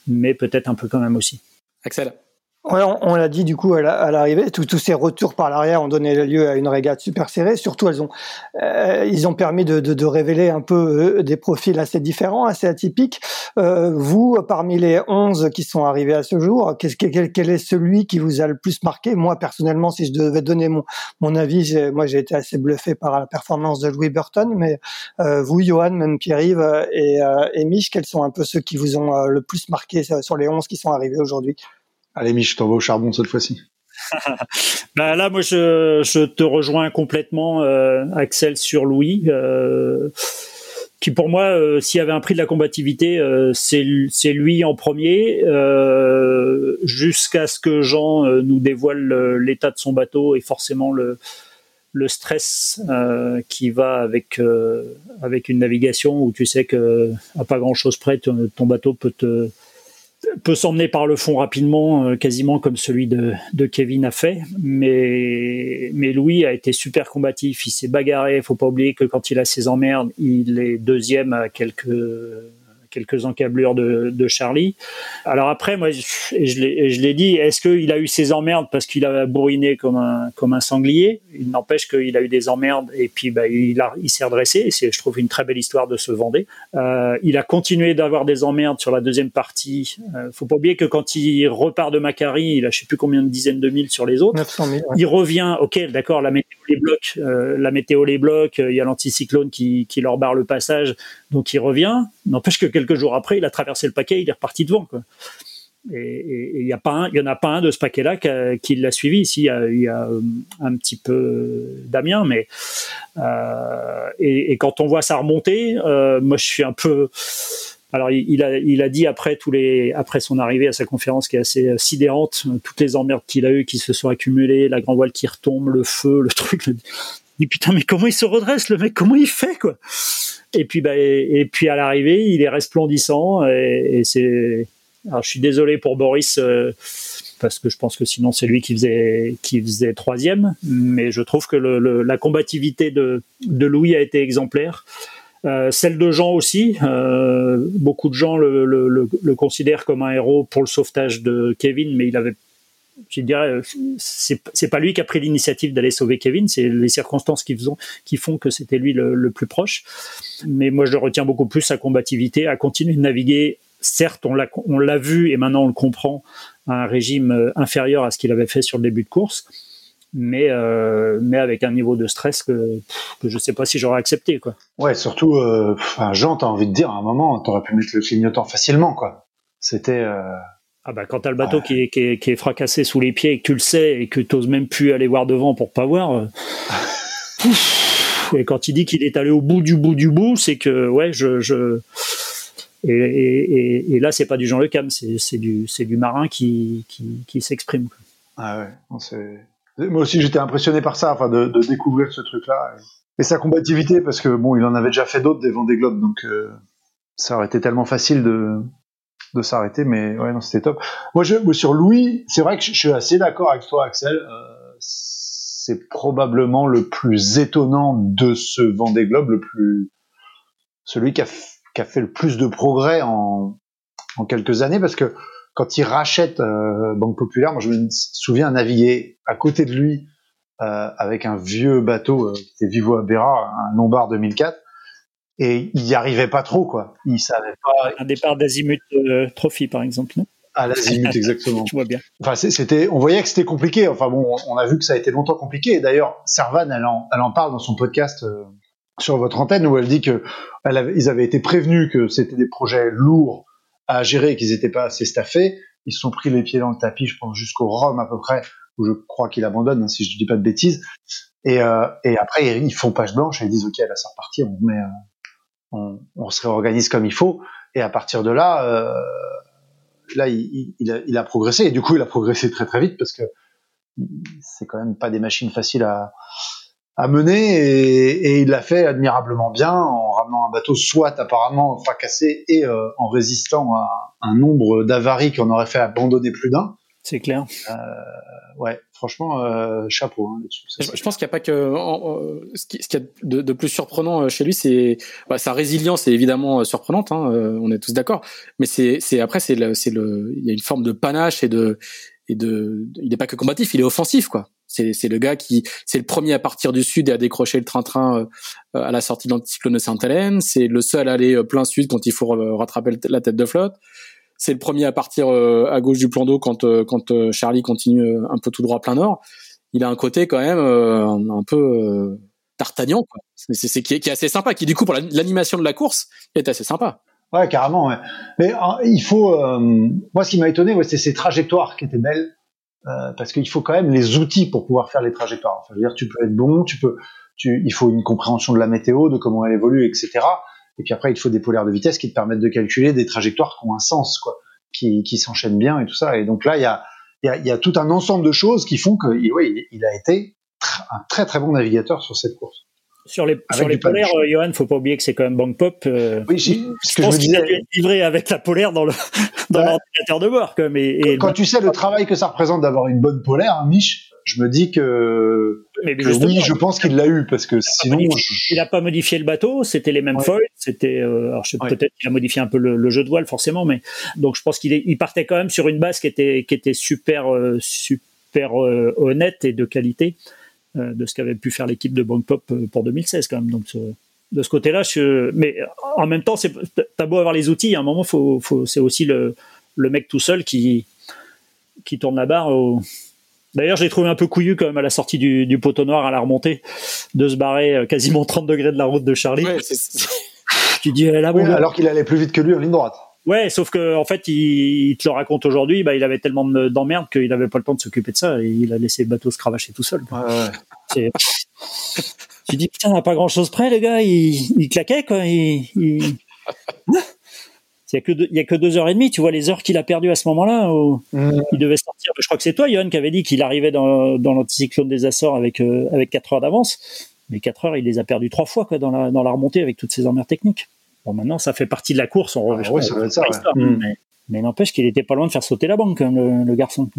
mais peut-être un peu quand même aussi. Axel. On, l'a dit du coup à l'arrivée, tous ces retours par l'arrière ont donné lieu à une régate super serrée. Surtout, elles ont, euh, ils ont permis de, de, de, révéler un peu euh, des profils assez différents, assez atypiques. Euh, vous, parmi les 11 qui sont arrivés à ce jour, quel, quel, est celui qui vous a le plus marqué? Moi, personnellement, si je devais donner mon, mon avis, moi j'ai été assez bluffé par la performance de Louis Burton. Mais euh, vous, Johan, même Pierre-Yves et, euh, et Mich, quels sont un peu ceux qui vous ont le plus marqué sur les 11 qui sont arrivés aujourd'hui? Allez, Mich, je t'envoie au charbon cette fois-ci. bah là, moi, je, te rejoins complètement, euh, Axel, sur Louis. Euh, qui pour moi, euh, s'il y avait un prix de la combativité, c'est lui en premier, jusqu'à ce que Jean nous dévoile l'état de son bateau et forcément le, le stress qui va avec avec une navigation où tu sais que à pas grand chose près, ton bateau peut te peut s'emmener par le fond rapidement, euh, quasiment comme celui de, de, Kevin a fait. Mais, Louis a été super combatif. Il s'est bagarré. Il faut pas oublier que quand il a ses emmerdes, il est deuxième à quelques quelques encablures de, de Charlie. Alors après, moi, je, je l'ai dit, est-ce qu'il a eu ses emmerdes parce qu'il a bourriné comme un, comme un sanglier? Il n'empêche qu'il a eu des emmerdes et puis bah, il, a, il s'est redressé. C'est, je trouve, une très belle histoire de se Vendée. Euh, il a continué d'avoir des emmerdes sur la deuxième partie. Euh, faut pas oublier que quand il repart de Macari, il a je sais plus combien de dizaines de mille sur les autres. 900 000, ouais. Il revient, ok, d'accord, la météo les bloque, euh, la météo les bloque, il y a l'anticyclone qui, qui leur barre le passage, donc il revient. N'empêche que quelques jours après, il a traversé le paquet, il est reparti devant. Et il y a pas un, il y en a pas un de ce paquet-là qui, l'a suivi. Ici, il y a, a un petit peu Damien, mais euh, et, quand on voit ça remonter, euh, moi je suis un peu. Alors il, a, il a dit après tous les après son arrivée à sa conférence qui est assez sidérante, toutes les emmerdes qu'il a eues qui se sont accumulées, la grand voile qui retombe, le feu, le truc. Dit putain mais comment il se redresse le mec? Comment il fait quoi? Et puis bah à l'arrivée il est resplendissant et, c'est alors, je suis désolé pour Boris euh, parce que je pense que sinon c'est lui qui faisait qui faisait troisième, mais je trouve que la combativité de, Louis a été exemplaire. Euh, celle de Jean aussi. Euh, beaucoup de gens le, considèrent comme un héros pour le sauvetage de Kevin, mais il avait, je dirais, c'est, c'est pas lui qui a pris l'initiative d'aller sauver Kevin, c'est les circonstances qui, font, que c'était lui le, plus proche. Mais moi, je retiens beaucoup plus sa combativité, à continuer de naviguer certes, on l'a, vu et maintenant on le comprend, à un régime inférieur à ce qu'il avait fait sur le début de course, mais, euh, avec un niveau de stress que, je ne sais pas si j'aurais accepté. Quoi. Ouais, surtout, euh, Jean, t'as envie de dire à un moment, t'aurais pu mettre le clignotant facilement. quoi. C'était. Euh... Ah bah quand t'as le bateau ouais. qui, est, qui, est, qui, est, fracassé sous les pieds et que tu le sais et que t'oses même plus aller voir devant pour pas voir. Euh, et quand il dit qu'il est allé au bout du bout du bout, c'est que ouais, je, je et, et, et, là, c'est pas du Jean Le Cam, c'est du, du marin qui, qui, qui s'exprime. Ah ouais, moi aussi j'étais impressionné par ça, enfin de, de découvrir ce truc-là et, et, sa combativité parce que bon, il en avait déjà fait d'autres des Vendée Globe, donc euh, ça aurait été tellement facile de de s'arrêter, mais ouais, non, c'était top. Moi, je, sur Louis, c'est vrai que je, suis assez d'accord avec toi, Axel. Euh, c'est probablement le plus étonnant de ce Vendée Globe, le plus, celui qui a, qui a fait le plus de progrès en, en quelques années, parce que quand il rachète euh, Banque Populaire, moi je me souviens naviguer à côté de lui euh, avec un vieux bateau euh, qui était Vivo Abera, un Lombard 2004, et il n'y arrivait pas trop quoi. Il savait pas. Un départ d'Azimut euh, Trophy par exemple, non? À l'azimut exactement. Je vois bien. Enfin, c'était, on voyait que c'était compliqué. Enfin bon, on a vu que ça a été longtemps compliqué. Et d'ailleurs, Servan, elle en, elle en parle dans son podcast euh, sur votre antenne où elle dit que elle avait, ils avaient été prévenus que c'était des projets lourds à gérer qu'ils n'étaient pas assez staffés. Ils se sont pris les pieds dans le tapis, je pense, jusqu'au Rhum à peu près, où je crois qu'il abandonne, hein, si je dis pas de bêtises. Et, euh, et après, ils font page blanche et ils disent, OK, là, c'est reparti, on met, euh, on, se réorganise comme il faut. Et à partir de là, euh, là, il, a, progressé. Et du coup, il a progressé très très vite parce que c'est quand même pas des machines faciles à, mener et, et il l'a fait admirablement bien en ramenant un bateau soit apparemment fracassé et euh, en résistant à un nombre d'avaries qu'on aurait fait abandonner plus d'un. C'est clair. Euh, ouais, franchement, euh, chapeau hein, Je, je, pense qu'il n'y a pas que en, en, ce qui, ce qui y a de, de, plus surprenant euh, chez lui, c'est bah, sa résilience est évidemment euh, surprenante. Hein, euh, on est tous d'accord. Mais c'est, c'est après, c'est le, c'est le, il y a une forme de panache et de, et de, il n'est pas que combatif, il est offensif, quoi. C'est, c'est le gars qui, c'est le premier à partir du sud et à décrocher le train-train à la sortie de l'anticyclone de Sainte-Hélène. C'est le seul à aller plein sud quand il faut rattraper la tête de flotte c'est le premier à partir euh, à gauche du plan d'eau quand euh, quand euh, Charlie continue un peu tout droit plein nord. Il a un côté quand même un peu d'Artagnan, C'est qui, qui, est assez sympa, qui du coup pour l'animation de la course est assez sympa. Ouais, carrément. Mais il faut. moi, ce qui m'a étonné, c'est ces trajectoires qui étaient belles, parce qu'il faut quand même les outils pour pouvoir faire les trajectoires. Enfin, je veux dire, tu peux être bon, tu peux, tu, il faut une compréhension de la météo, de comment elle évolue, etc. Et puis après, il te faut des polaires de vitesse qui te permettent de calculer des trajectoires qui ont un sens, quoi, qui, qui s'enchaînent bien et tout ça. Et donc là, il y a, y, a, y a tout un ensemble de choses qui font que, oui, il, a été un très très bon navigateur sur cette course. Sur les, sur les polaires, euh, Johan, faut pas oublier que c'est quand même Bank Pop. Euh, oui, ce je pense qu'il a dû être livré avec la polaire dans le dans ouais. l'ordinateur de bord. Comme, et, et quand, tu sais le travail que ça représente d'avoir une bonne polaire, hein, Mich, je me dis que, mais que oui, je pense qu'il l'a eu parce que sinon, il n'a pas modifié le bateau, c'était les mêmes ouais. foils, c'était, euh, alors ouais. peut-être qu'il a modifié un peu le, le, jeu de voile forcément, mais donc je pense qu'il il partait quand même sur une base qui était qui était super euh, super euh, honnête et de qualité de ce qu'avait pu faire l'équipe de Bank Pop pour 2016 quand même. Donc de ce côté-là, je, mais en même temps, c'est t'as beau avoir les outils, à un moment, faut, faut c'est aussi le le mec tout seul qui qui tourne la barre au, D'ailleurs, j'ai trouvé un peu couillu quand même à la sortie du, du, poteau noir à la remontée de se barrer euh, quasiment 30 degrés de la route de Charlie. Ouais, tu dis là, oui, alors qu'il allait plus vite que lui en ligne droite. Ouais, sauf que en fait, il, il te le raconte aujourd'hui, bah, il avait tellement d'emmerdes qu'il n'avait pas le temps de s'occuper de ça et il a laissé le bateau se cravacher tout seul. Ouais, tu dis putain, pas grand chose près, le gars, il, il claquait quoi. Il, il... Il y a que deux, y a que deux heures et demie. Tu vois les heures qu'il a perdues à ce moment-là. Où mmh. Il devait sortir. Je crois que c'est toi, Yohan, qui avait dit qu'il arrivait dans, dans l'anticyclone des Açores avec euh, avec quatre heures d'avance. Mais quatre heures, il les a perdues trois fois quoi dans la dans la remontée avec toutes ces emmerdes techniques. Bon, maintenant, ça fait partie de la course. On ah, ouais, ça va être ça. Histoire. Mais, mais n'empêche qu'il était pas loin de faire sauter la banque, hein, le, le garçon.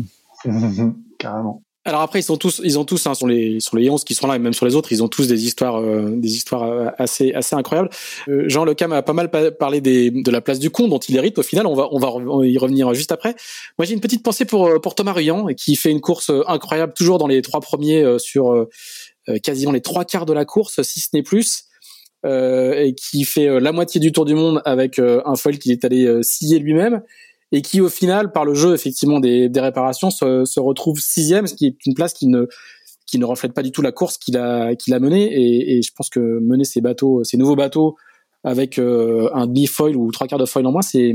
Mmh, carrément. Alors après, ils sont tous, ils ont tous, hein, sur les sur les 11 qui sont là, et même sur les autres, ils ont tous des histoires, euh, des histoires assez assez incroyables. Euh, Jean Lecam a pas mal parlé des, de la place du con dont il hérite. Au final, on va on va y revenir juste après. Moi, j'ai une petite pensée pour pour Thomas Ruyant qui fait une course incroyable, toujours dans les trois premiers sur euh, quasiment les trois quarts de la course, si ce n'est plus. et qui fait la moitié du tour du monde avec un foil qu'il est allé scier lui-même et qui au final par le jeu effectivement des, des réparations se, se, retrouve sixième, ce qui est une place qui ne qui ne reflète pas du tout la course qu'il a qu'il a menée et, je pense que mener ces bateaux, ces nouveaux bateaux avec euh, un demi foil ou trois quarts de foil en moins, c'est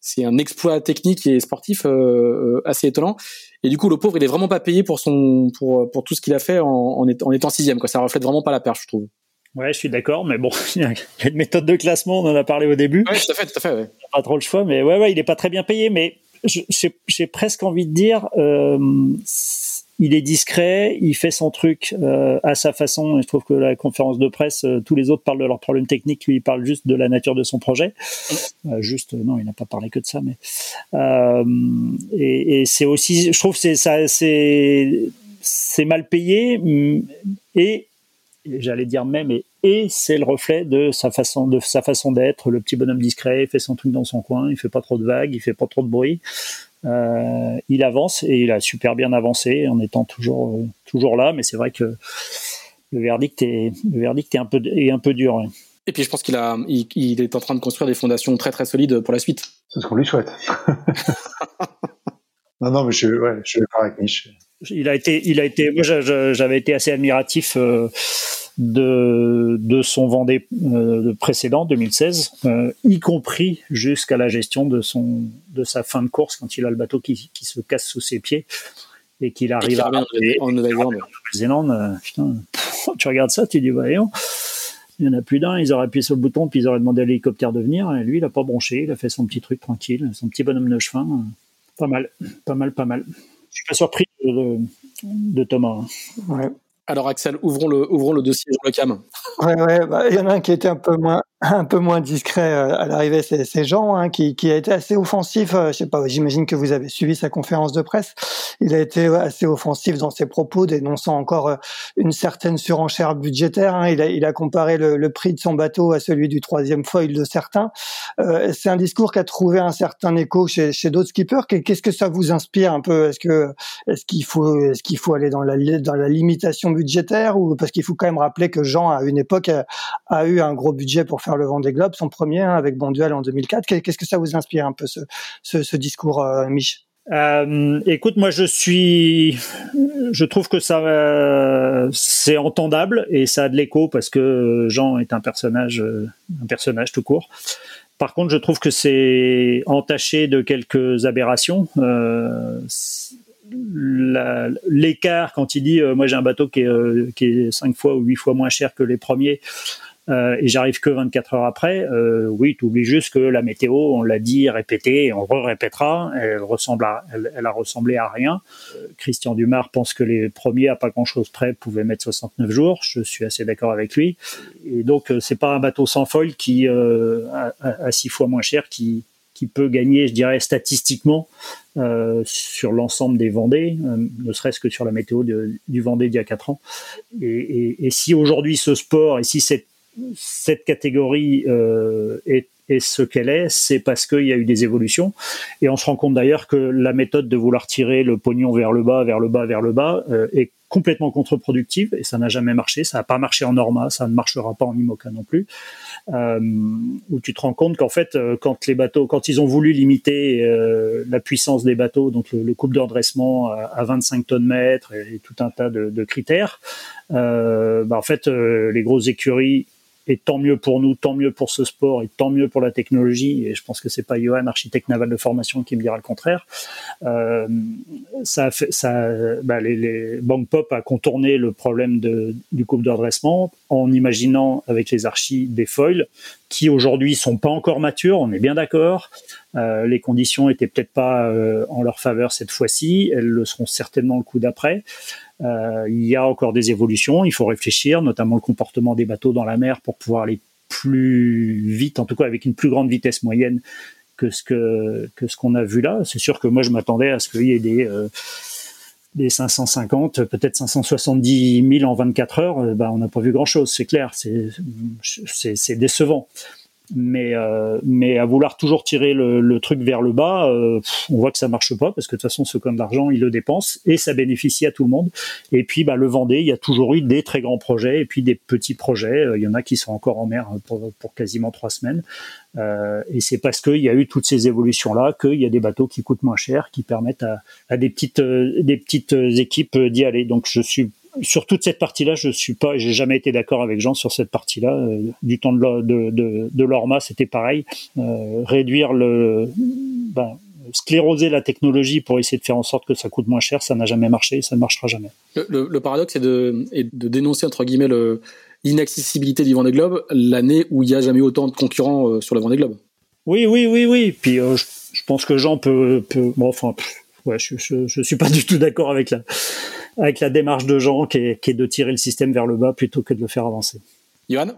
c'est un exploit technique et sportif euh, assez étonnant. Et du coup, le pauvre, il est vraiment pas payé pour son pour pour tout ce qu'il a fait en, en, étant, en étant sixième. Quoi, ça reflète vraiment pas la perche, je trouve. Ouais, je suis d'accord, mais bon, il y a une méthode de classement, on en a parlé au début. Ouais, tout à fait, tout à fait. Ouais. Pas trop le choix, mais ouais, ouais, il est pas très bien payé, mais j'ai presque envie de dire, euh, il est discret, il fait son truc euh, à sa façon. Et je trouve que la conférence de presse, euh, tous les autres parlent de leurs problèmes techniques, lui il parle juste de la nature de son projet. Euh, juste, non, il n'a pas parlé que de ça, mais et, et c'est aussi, je trouve, c'est ça, c'est c'est mal payé et j'allais dire même et, et c'est le reflet de sa façon de sa façon d'être le petit bonhomme discret il fait son truc dans son coin il fait pas trop de vagues il fait pas trop de bruit euh, il avance et il a super bien avancé en étant toujours euh, toujours là, mais c'est vrai que le verdict est le verdict est un peu est un peu dur. Et puis je pense qu'il a il, est en train de construire des fondations très très solides pour la suite. C'est ce qu'on lui souhaite. non non mais je, ouais, je suis d'accord avec Mich. Il a été il a été moi j'avais été assez admiratif. Euh, de, de son Vendée euh, précédent, 2016, euh, y compris jusqu'à la gestion de, son, de sa fin de course quand il a le bateau qui, qui se casse sous ses pieds et qu'il arrive à en Nouvelle-Zélande. Tu regardes ça, tu dis, voyons, il y en a plus d'un, ils auraient appuyé sur le bouton, puis ils auraient demandé à l'hélicoptère de venir, et lui, il a pas bronché, il a fait son petit truc tranquille, son petit bonhomme de chemin. Pas mal, pas mal, pas mal. Je suis pas surpris de, de Thomas. Hein. Alors Axel, ouvrons le, ouvrons le dossier Jean Le Cam. Ouais, ouais, bah, il y en a un qui était un peu moins, un peu moins discret euh, à l'arrivée, c'est Jean, hein, qui, qui, a été assez offensif. Euh, je sais pas, j'imagine que vous avez suivi sa conférence de presse. Il a été assez offensif dans ses propos, dénonçant encore euh, une certaine surenchère budgétaire. Hein. Il, a, il a comparé le, le, prix de son bateau à celui du troisième foil de certains. Euh, c'est un discours qui a trouvé un certain écho chez, chez d'autres skippers. Qu'est-ce que ça vous inspire un peu? Est-ce que, est-ce qu'il faut, est-ce qu'il faut aller dans la, dans la limitation budgétaire ou parce qu'il faut quand même rappeler que Jean à une époque a, a eu un gros budget pour faire le Vendée Globe, son premier hein, avec Bonduel en 2004. Qu'est-ce que ça vous inspire un peu ce, ce, discours, euh, Mich? Euh, écoute, moi je suis, je trouve que ça euh, c'est entendable et ça a de l'écho parce que Jean est un personnage, un personnage tout court. Par contre, je trouve que c'est entaché de quelques aberrations. L'écart quand il dit, moi j'ai un bateau qui est, est cinq fois ou huit fois moins cher que les premiers. Euh, et j'arrive que 24 heures après, euh, oui, tu oublies juste que la météo, on l'a dit, répété, on re-répétera, elle, ressemble à, elle, a ressemblé à rien. Euh, Christian Dumas pense que les premiers, à pas grand-chose près, pouvaient mettre 69 jours. Je suis assez d'accord avec lui. Et donc, c'est pas un bateau sans foil qui, à, à, six fois moins cher, qui, qui peut gagner, je dirais, statistiquement euh, sur l'ensemble des Vendées, ne serait-ce que sur la météo du Vendée d'il y a quatre ans. Et, si aujourd'hui ce sport, et si cette cette catégorie euh, est, ce qu'elle est, c'est parce qu'il y a eu des évolutions. Et on se rend compte d'ailleurs que la méthode de vouloir tirer le pognon vers le bas, vers le bas, vers le bas, euh, est complètement contre-productive et ça n'a jamais marché. Ça n'a pas marché en Norma, ça ne marchera pas en IMOCA non plus. Euh, où tu te rends compte qu'en fait, quand les bateaux, quand ils ont voulu limiter la puissance des bateaux, donc le, couple de redressement à, 25 tonnes mètres et, tout un tas de, critères, bah en fait, les grosses écuries et tant mieux pour nous, tant mieux pour ce sport et tant mieux pour la technologie. Et je pense que c'est pas Johan, architecte naval de formation, qui me dira le contraire. Euh, ça, fait, ça, bah, les, les Bank Pop a contourné le problème de, du couple de redressement en imaginant avec les archis des foils qui aujourd'hui sont pas encore matures. On est bien d'accord. Euh, les conditions étaient peut-être pas euh, en leur faveur cette fois-ci. Elles le seront certainement le coup d'après. Euh, il y a encore des évolutions, il faut réfléchir, notamment le comportement des bateaux dans la mer pour pouvoir aller plus vite, en tout cas avec une plus grande vitesse moyenne que ce que, que ce qu'on a vu là. C'est sûr que moi je m'attendais à ce qu'il y ait des euh, des 550, peut-être 570 000 en 24 heures, bah, on n'a pas vu grand-chose, c'est clair, c'est décevant mais euh, mais à vouloir toujours tirer le, le truc vers le bas, euh, on voit que ça marche pas parce que de toute façon ceux qui ont de l'argent ils le dépensent et ça bénéficie à tout le monde. Et puis bah le Vendée, il y a toujours eu des très grands projets et puis des petits projets. Euh, il y en a qui sont encore en mer pour, pour quasiment trois semaines. Euh, et c'est parce qu'il y a eu toutes ces évolutions là qu'il y a des bateaux qui coûtent moins cher, qui permettent à, à des petites des petites équipes d'y aller. Donc je suis sur toute cette partie-là, je suis pas, j'ai jamais été d'accord avec Jean sur cette partie-là. Euh, du temps de, de, de, de l'Orma, c'était pareil. Euh, réduire le, ben, scléroser la technologie pour essayer de faire en sorte que ça coûte moins cher, ça n'a jamais marché, ça ne marchera jamais. Le, le, paradoxe est de, est de dénoncer entre guillemets l'inaccessibilité du Vendée Globe l'année où il n'y a jamais eu autant de concurrents euh, sur le Vendée Globe. Oui, oui, oui, oui. Puis euh, je, je, pense que Jean peut, peut bon, enfin, ouais, je, je, je suis pas du tout d'accord avec la avec la démarche de Jean qui est, qui est de tirer le système vers le bas plutôt que de le faire avancer. Johan?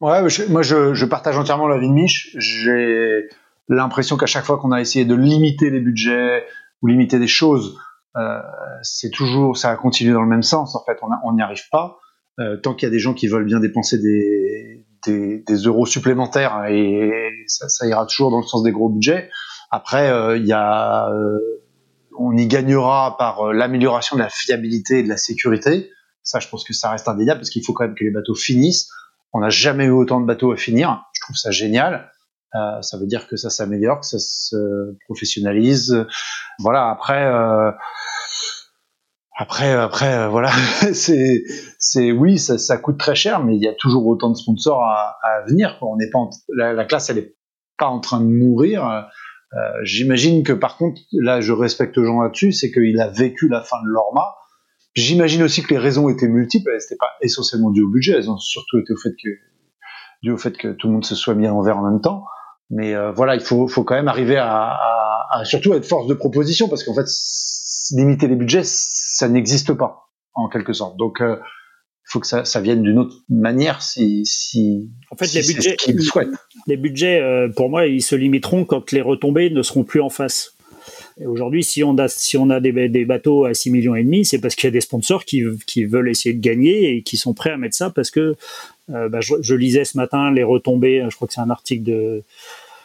Ouais, moi je, je, partage entièrement l'avis de Mich. J'ai l'impression qu'à chaque fois qu'on a essayé de limiter les budgets ou limiter des choses, euh, c'est toujours, ça a continué dans le même sens. En fait, on n'y arrive pas. Euh, tant qu'il y a des gens qui veulent bien dépenser des, des, des euros supplémentaires, et ça, ça, ira toujours dans le sens des gros budgets. Après, euh, il y a, euh, on y gagnera par euh, l'amélioration de la fiabilité et de la sécurité. Ça, je pense que ça reste indéniable parce qu'il faut quand même que les bateaux finissent. On n'a jamais eu autant de bateaux à finir. Je trouve ça génial. Euh, ça veut dire que ça s'améliore, que ça se professionnalise. Voilà. Après, euh, après, après, euh, voilà. c'est, c'est oui, ça, ça, coûte très cher, mais il y a toujours autant de sponsors à, venir. On n'est pas la, la, classe, elle est pas en train de mourir. Euh, J'imagine que par contre, là, je respecte Jean là-dessus, c'est qu'il a vécu la fin de l'Orma J'imagine aussi que les raisons étaient multiples. Elles n'étaient pas essentiellement dues au budget. Elles ont surtout été dû au fait que tout le monde se soit mis à l'envers en même temps. Mais euh, voilà, il faut, quand même arriver à, surtout être force de proposition parce qu'en fait, limiter les budgets, ça n'existe pas en quelque sorte. Donc, euh, il faut que ça, ça vienne d'une autre manière si, si en fait si les budgets ce souhaitent. les budgets euh, pour moi ils se limiteront quand les retombées ne seront plus en face aujourd'hui, si on a, si on a des, des bateaux à 6 millions et demi, c'est parce qu'il y a des sponsors qui, qui veulent essayer de gagner et qui sont prêts à mettre ça parce que euh, bah, je, je, lisais ce matin les retombées, je crois que c'est un article de,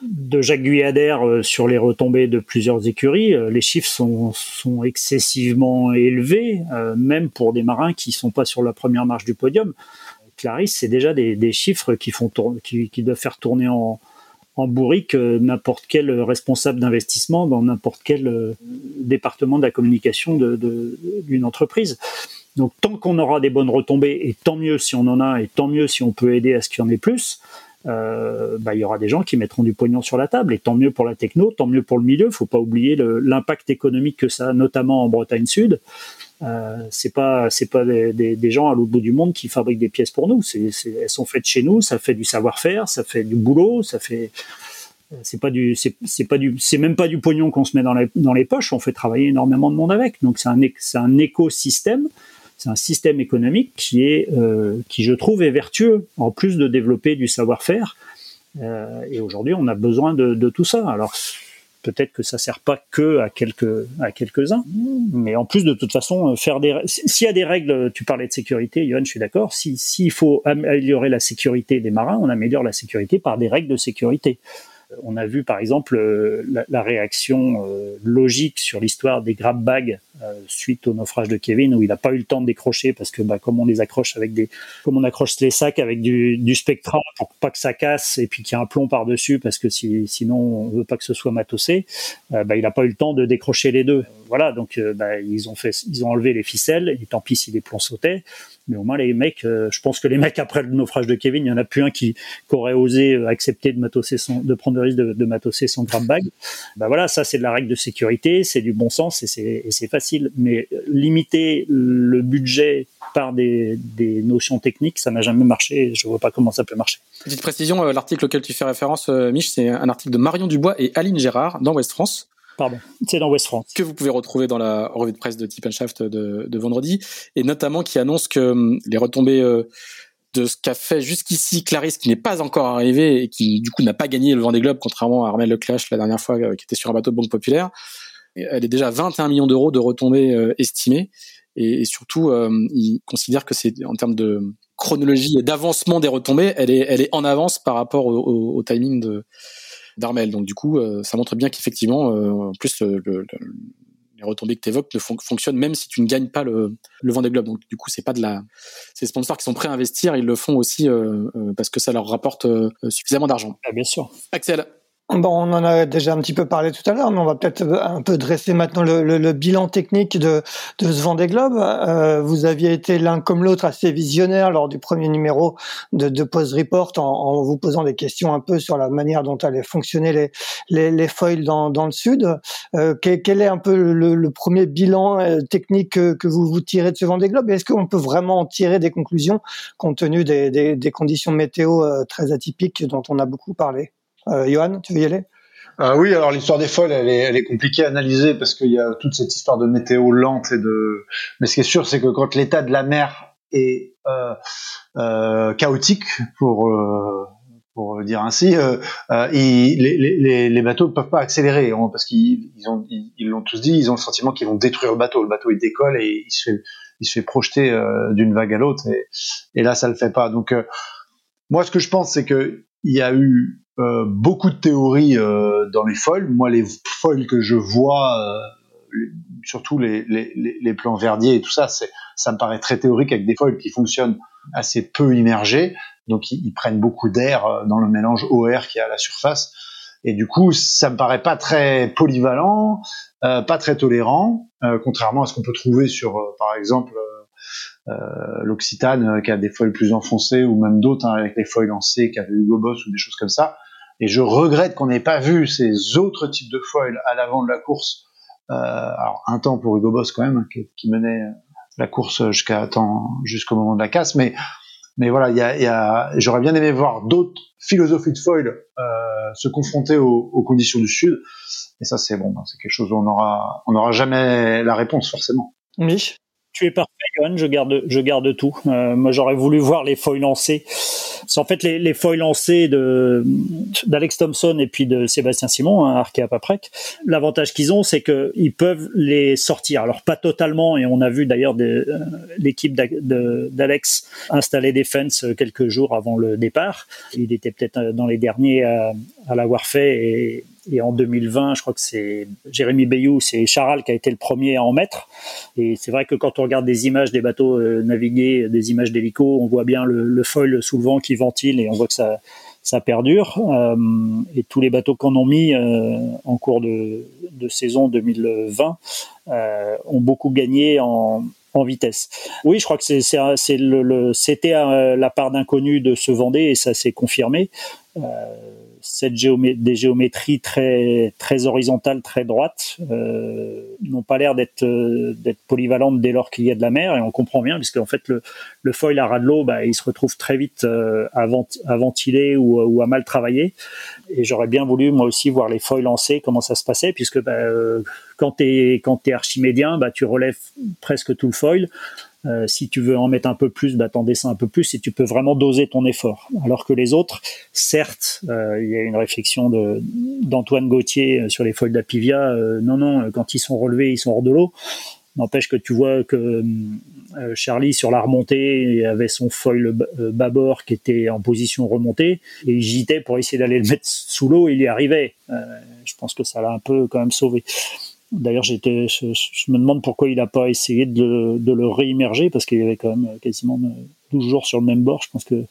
de Jacques Guyader euh, sur les retombées de plusieurs écuries. Euh, les chiffres sont, excessivement élevés, euh, même pour des marins qui sont pas sur la première marche du podium. Clarisse, c'est déjà des, chiffres qui, font qui, doivent faire tourner en, bourrique n'importe quel responsable d'investissement dans n'importe quel département de la communication d'une entreprise. Donc tant qu'on aura des bonnes retombées, et tant mieux si on en a, et tant mieux si on peut aider à ce qu'il y en ait plus, euh, bah, il y aura des gens qui mettront du pognon sur la table, et tant mieux pour la techno, tant mieux pour le milieu. faut pas oublier l'impact économique que ça a, notamment en Bretagne Sud. Euh, c'est pas pas des, gens à l'autre bout du monde qui fabriquent des pièces pour nous. Elles sont faites chez nous. Ça fait du savoir-faire, ça fait du boulot, ça fait c'est pas même pas du pognon qu'on se met dans les poches. On fait travailler énormément de monde avec. Donc c'est un écosystème. C'est un système économique qui est euh, qui je trouve est vertueux en plus de développer du savoir-faire. Euh, et aujourd'hui, on a besoin de, tout ça. Alors peut-être que ça sert pas que à quelques à quelques uns, mais en plus de toute façon faire des s'il y a des règles, tu parlais de sécurité, Johan, je suis d'accord. Si s'il faut améliorer la sécurité des marins, on améliore la sécurité par des règles de sécurité. On a vu par exemple la, la réaction euh, logique sur l'histoire des grab bags euh, suite au naufrage de Kevin où il n'a pas eu le temps de décrocher parce que bah, comme on les accroche avec des comme on accroche les sacs avec du, du Spectra pour pas que ça casse et puis qu'il y a un plomb par dessus parce que si, sinon on veut pas que ce soit matossé euh, bah, il n'a pas eu le temps de décrocher les deux. Voilà donc euh, bah, ils ont fait ils ont enlevé les ficelles et tant pis si les plombs sautaient mais au moins les mecs euh, je pense que les mecs après le naufrage de Kevin il y en a plus un qui, aurait osé accepter de matosser son de prendre le risque de, de matosser son grab bag bah voilà ça c'est de la règle de sécurité c'est du bon sens et c'est facile mais limiter le budget par des, des notions techniques, ça n'a jamais marché. Je vois pas comment ça peut marcher. Petite précision, euh, l'article auquel tu fais référence, euh, Mich, c'est un article de Marion Dubois et Aline Gérard dans West France. Pardon, c'est dans West France. Que vous pouvez retrouver dans la revue de presse de Tip Shaft de, vendredi, et notamment qui annonce que hum, les retombées euh, de ce qu'a fait jusqu'ici Clarisse, qui n'est pas encore arrivé et qui du coup n'a pas gagné le Vendée Globe, contrairement à Armel Leclash la dernière fois, qui était sur un bateau de Banque Populaire, elle est déjà à 21 millions d'euros de retombées euh, estimées. Et, surtout, euh, il considère que c'est en termes de chronologie et d'avancement des retombées, elle est, elle est en avance par rapport au timing de d'Armel. Donc du coup, euh, ça montre bien qu'effectivement, euh, en plus, le, le, les retombées que tu évoques ne fon fonctionnent même si tu ne gagnes pas le, le Vendée Globe. Donc du coup, c'est pas de la, ces sponsors qui sont prêts à investir, ils le font aussi euh, parce que ça leur rapporte suffisamment d'argent. Ah, bien sûr. Axel. Bon, on en a déjà un petit peu parlé tout à l'heure, mais on va peut-être un peu dresser maintenant le, le, le bilan technique de, de ce Vendée Globe. Euh, vous aviez été l'un comme l'autre assez visionnaire lors du premier numéro de, de Post Report en, en, vous posant des questions un peu sur la manière dont allaient fonctionner les, les, les foils dans, dans le sud. Euh, quel, quel, est un peu le, le premier bilan euh, technique que, que, vous vous tirez de ce Vendée Globe? Est-ce qu'on peut vraiment en tirer des conclusions compte tenu des, des, des conditions météo euh, très atypiques dont on a beaucoup parlé? Johan, tu veux y aller? Ah oui, alors l'histoire des foils, elle est, elle est compliquée à analyser parce qu'il y a toute cette histoire de météo lente et de. Mais ce qui est sûr, c'est que quand l'état de la mer est euh, euh, chaotique, pour euh, pour dire ainsi, euh, euh, les, les, les, bateaux ne peuvent pas accélérer hein, parce qu'ils ils ont ils l'ont tous dit, ils ont le sentiment qu'ils vont détruire le bateau. Le bateau il décolle et il se fait il se fait projeter d'une vague à l'autre et, et là ça le fait pas. Donc moi ce que je pense c'est que il y a eu euh, beaucoup de théories euh, dans les foils. Moi, les foils que je vois, euh, surtout les, les, les, plans verdiers et tout ça, ça me paraît très théorique avec des foils qui fonctionnent assez peu immergés. Donc, ils, prennent beaucoup d'air dans le mélange OR qui est à la surface. Et du coup, ça me paraît pas très polyvalent, pas très tolérant, contrairement à ce qu'on peut trouver sur, par exemple, euh, l'Occitane qui a des foils plus enfoncés ou même d'autres hein, avec les foils lancés qui avaient Hugo Boss ou des choses comme ça. Et je regrette qu'on n'ait pas vu ces autres types de foils à l'avant de la course. Euh, alors un temps pour Hugo Boss quand même, qui, menait la course jusqu'à jusqu'au moment de la casse, mais mais voilà, il y a, y a j'aurais bien aimé voir d'autres philosophies de foil euh, se confronter aux, aux, conditions du sud. Et ça, c'est bon, c'est quelque chose où on aura, on n'aura jamais la réponse forcément. Mich? Tu es parfait. Je garde, je garde tout. Euh, moi, j'aurais voulu voir les foils lancés. C'est en fait les, les foils lancés d'Alex Thompson et puis de Sébastien Simon, hein, Arkea Paprec. L'avantage qu'ils ont, c'est qu'ils peuvent les sortir. Alors pas totalement, et on a vu d'ailleurs euh, l'équipe d'Alex installer des fences quelques jours avant le départ. Il était peut-être dans les derniers à, l'avoir fait et en 2020, je crois que c'est Jérémy Bayou, c'est Charal qui a été le premier à en mettre. Et c'est vrai que quand on regarde des images des bateaux euh, navigués, des images d'hélico, on voit bien le, le foil sous le vent qui et on voit que ça, perdure. Euh, et tous les bateaux qu'on a mis euh, en cours de, saison 2020 euh, ont beaucoup gagné en, vitesse. Oui, je crois que c'était la part d'inconnu de ce Vendée et ça s'est confirmé. Cette des géométries très horizontales, très droites, euh, n'ont pas l'air d'être euh, d'être polyvalentes dès lors qu'il y a de la mer, et on comprend bien puisque en fait le, foil à ras de l'eau, bah, il se retrouve très vite euh, à, ventiler ou, à mal travailler. Et j'aurais bien voulu moi aussi voir les foils lancés, comment ça se passait, puisque bah, quand quand t'es archimédien, bah tu relèves presque tout le foil. Euh, si tu veux en mettre un peu plus, bah, t'en descends un peu plus et tu peux vraiment doser ton effort. Alors que les autres, certes, euh, il y a une réflexion de, d'Antoine Gauthier sur les foils d'Apivia. Euh, non, non, quand ils sont relevés, ils sont hors de l'eau. N'empêche que tu vois que Charlie sur la remontée avait son foil bâbord qui était en position remontée et il gitait pour essayer d'aller le mettre sous l'eau. Il y arrivait. je pense que ça l'a un peu quand même sauvé. D'ailleurs, j'étais, je, me demande pourquoi il n'a pas essayé de, de le réimmerger parce qu'il y avait quand même quasiment 12 jours sur le même bord. Je pense que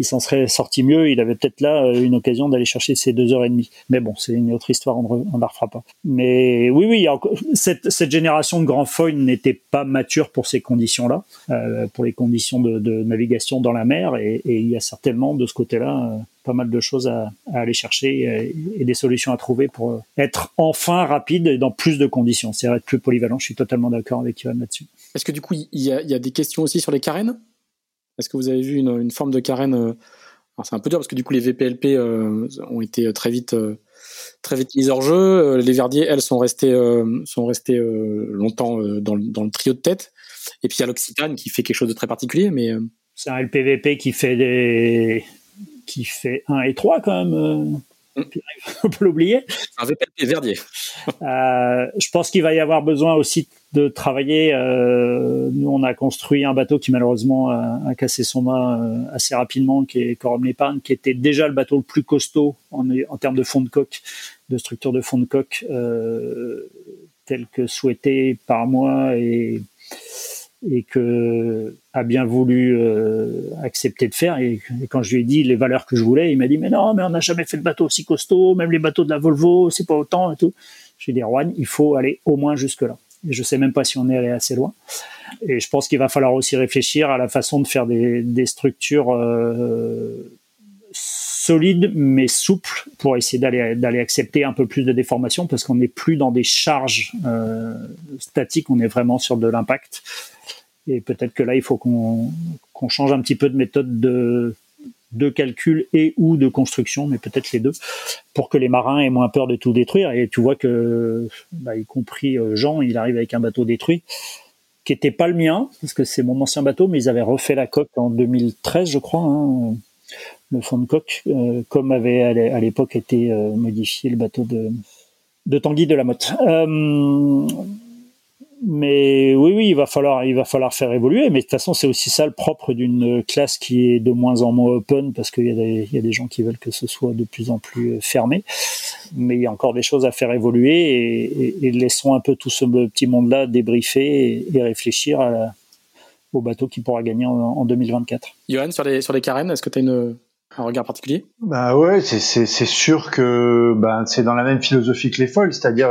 il s'en serait sorti mieux. Il avait peut-être là euh, une occasion d'aller chercher ses deux heures et demie. Mais bon, c'est une autre histoire, on ne la refera pas. Mais oui, oui, cette, cette, génération de grands foils n'était pas mature pour ces conditions-là, euh, pour les conditions de, de, navigation dans la mer. Et, et, il y a certainement de ce côté-là euh, pas mal de choses à, à aller chercher et, et, des solutions à trouver pour être enfin rapide et dans plus de conditions. C'est être plus polyvalent. Je suis totalement d'accord avec Yoann là-dessus. Est-ce que du coup, il y, a, il y a des questions aussi sur les carènes? Est-ce que vous avez vu une, forme de carène euh, c'est un peu dur parce que du coup les VPLP euh, ont été très vite euh, très vite mis hors jeu. Les Verdiers, elles, sont restées sont restées longtemps dans, le trio de tête. Et puis il y a l'Occitane qui fait quelque chose de très particulier, mais c'est un LPVP qui fait des qui fait 1 et 3 quand même. Mm. On peut l'oublier. Un Verdier. je pense qu'il va y avoir besoin aussi de travailler. Euh, nous, on a construit un bateau qui malheureusement a, cassé son mât euh, assez rapidement, qui est Corum l'épargne, qui était déjà le bateau le plus costaud en, en termes de fond de coque, de structure de fond de coque, euh, tel que souhaité par moi et et que a bien voulu euh, accepter de faire. Et, quand je lui ai dit les valeurs que je voulais, il m'a dit mais non, mais on n'a jamais fait de bateau aussi costaud, même les bateaux de la Volvo, c'est pas autant et tout. J'ai dit Juan, il faut aller au moins jusque là. Et je sais même pas si on est allé assez loin. Et je pense qu'il va falloir aussi réfléchir à la façon de faire des, des structures euh, solides mais souples pour essayer d'aller d'aller accepter un peu plus de déformation parce qu'on n'est plus dans des charges euh, statiques, on est vraiment sur de l'impact. Et peut-être que là, il faut qu'on change un petit peu de méthode de calcul et ou de construction, mais peut-être les deux, pour que les marins aient moins peur de tout détruire. Et tu vois que, bah, y compris euh, Jean, il arrive avec un bateau détruit qui était pas le mien, parce que c'est mon ancien bateau, mais ils avaient refait la coque en 2013, je crois, hein, le fond de coque, euh, comme avait à l'époque été euh, modifié le bateau de, Tanguy de la Motte. Mais oui, oui, il va falloir, il va falloir faire évoluer. Mais de toute façon, c'est aussi ça le propre d'une classe qui est de moins en moins open parce qu'il y, y a des gens qui veulent que ce soit de plus en plus fermé. Mais il y a encore des choses à faire évoluer et, laissons un peu tout ce petit monde-là débriefer et, réfléchir au bateau qui pourra gagner en, en 2024. Johan, sur les, sur les carènes, est-ce que tu as une, un regard particulier Bah ouais, c'est sûr que bah, c'est dans la même philosophie que les folles, c'est-à-dire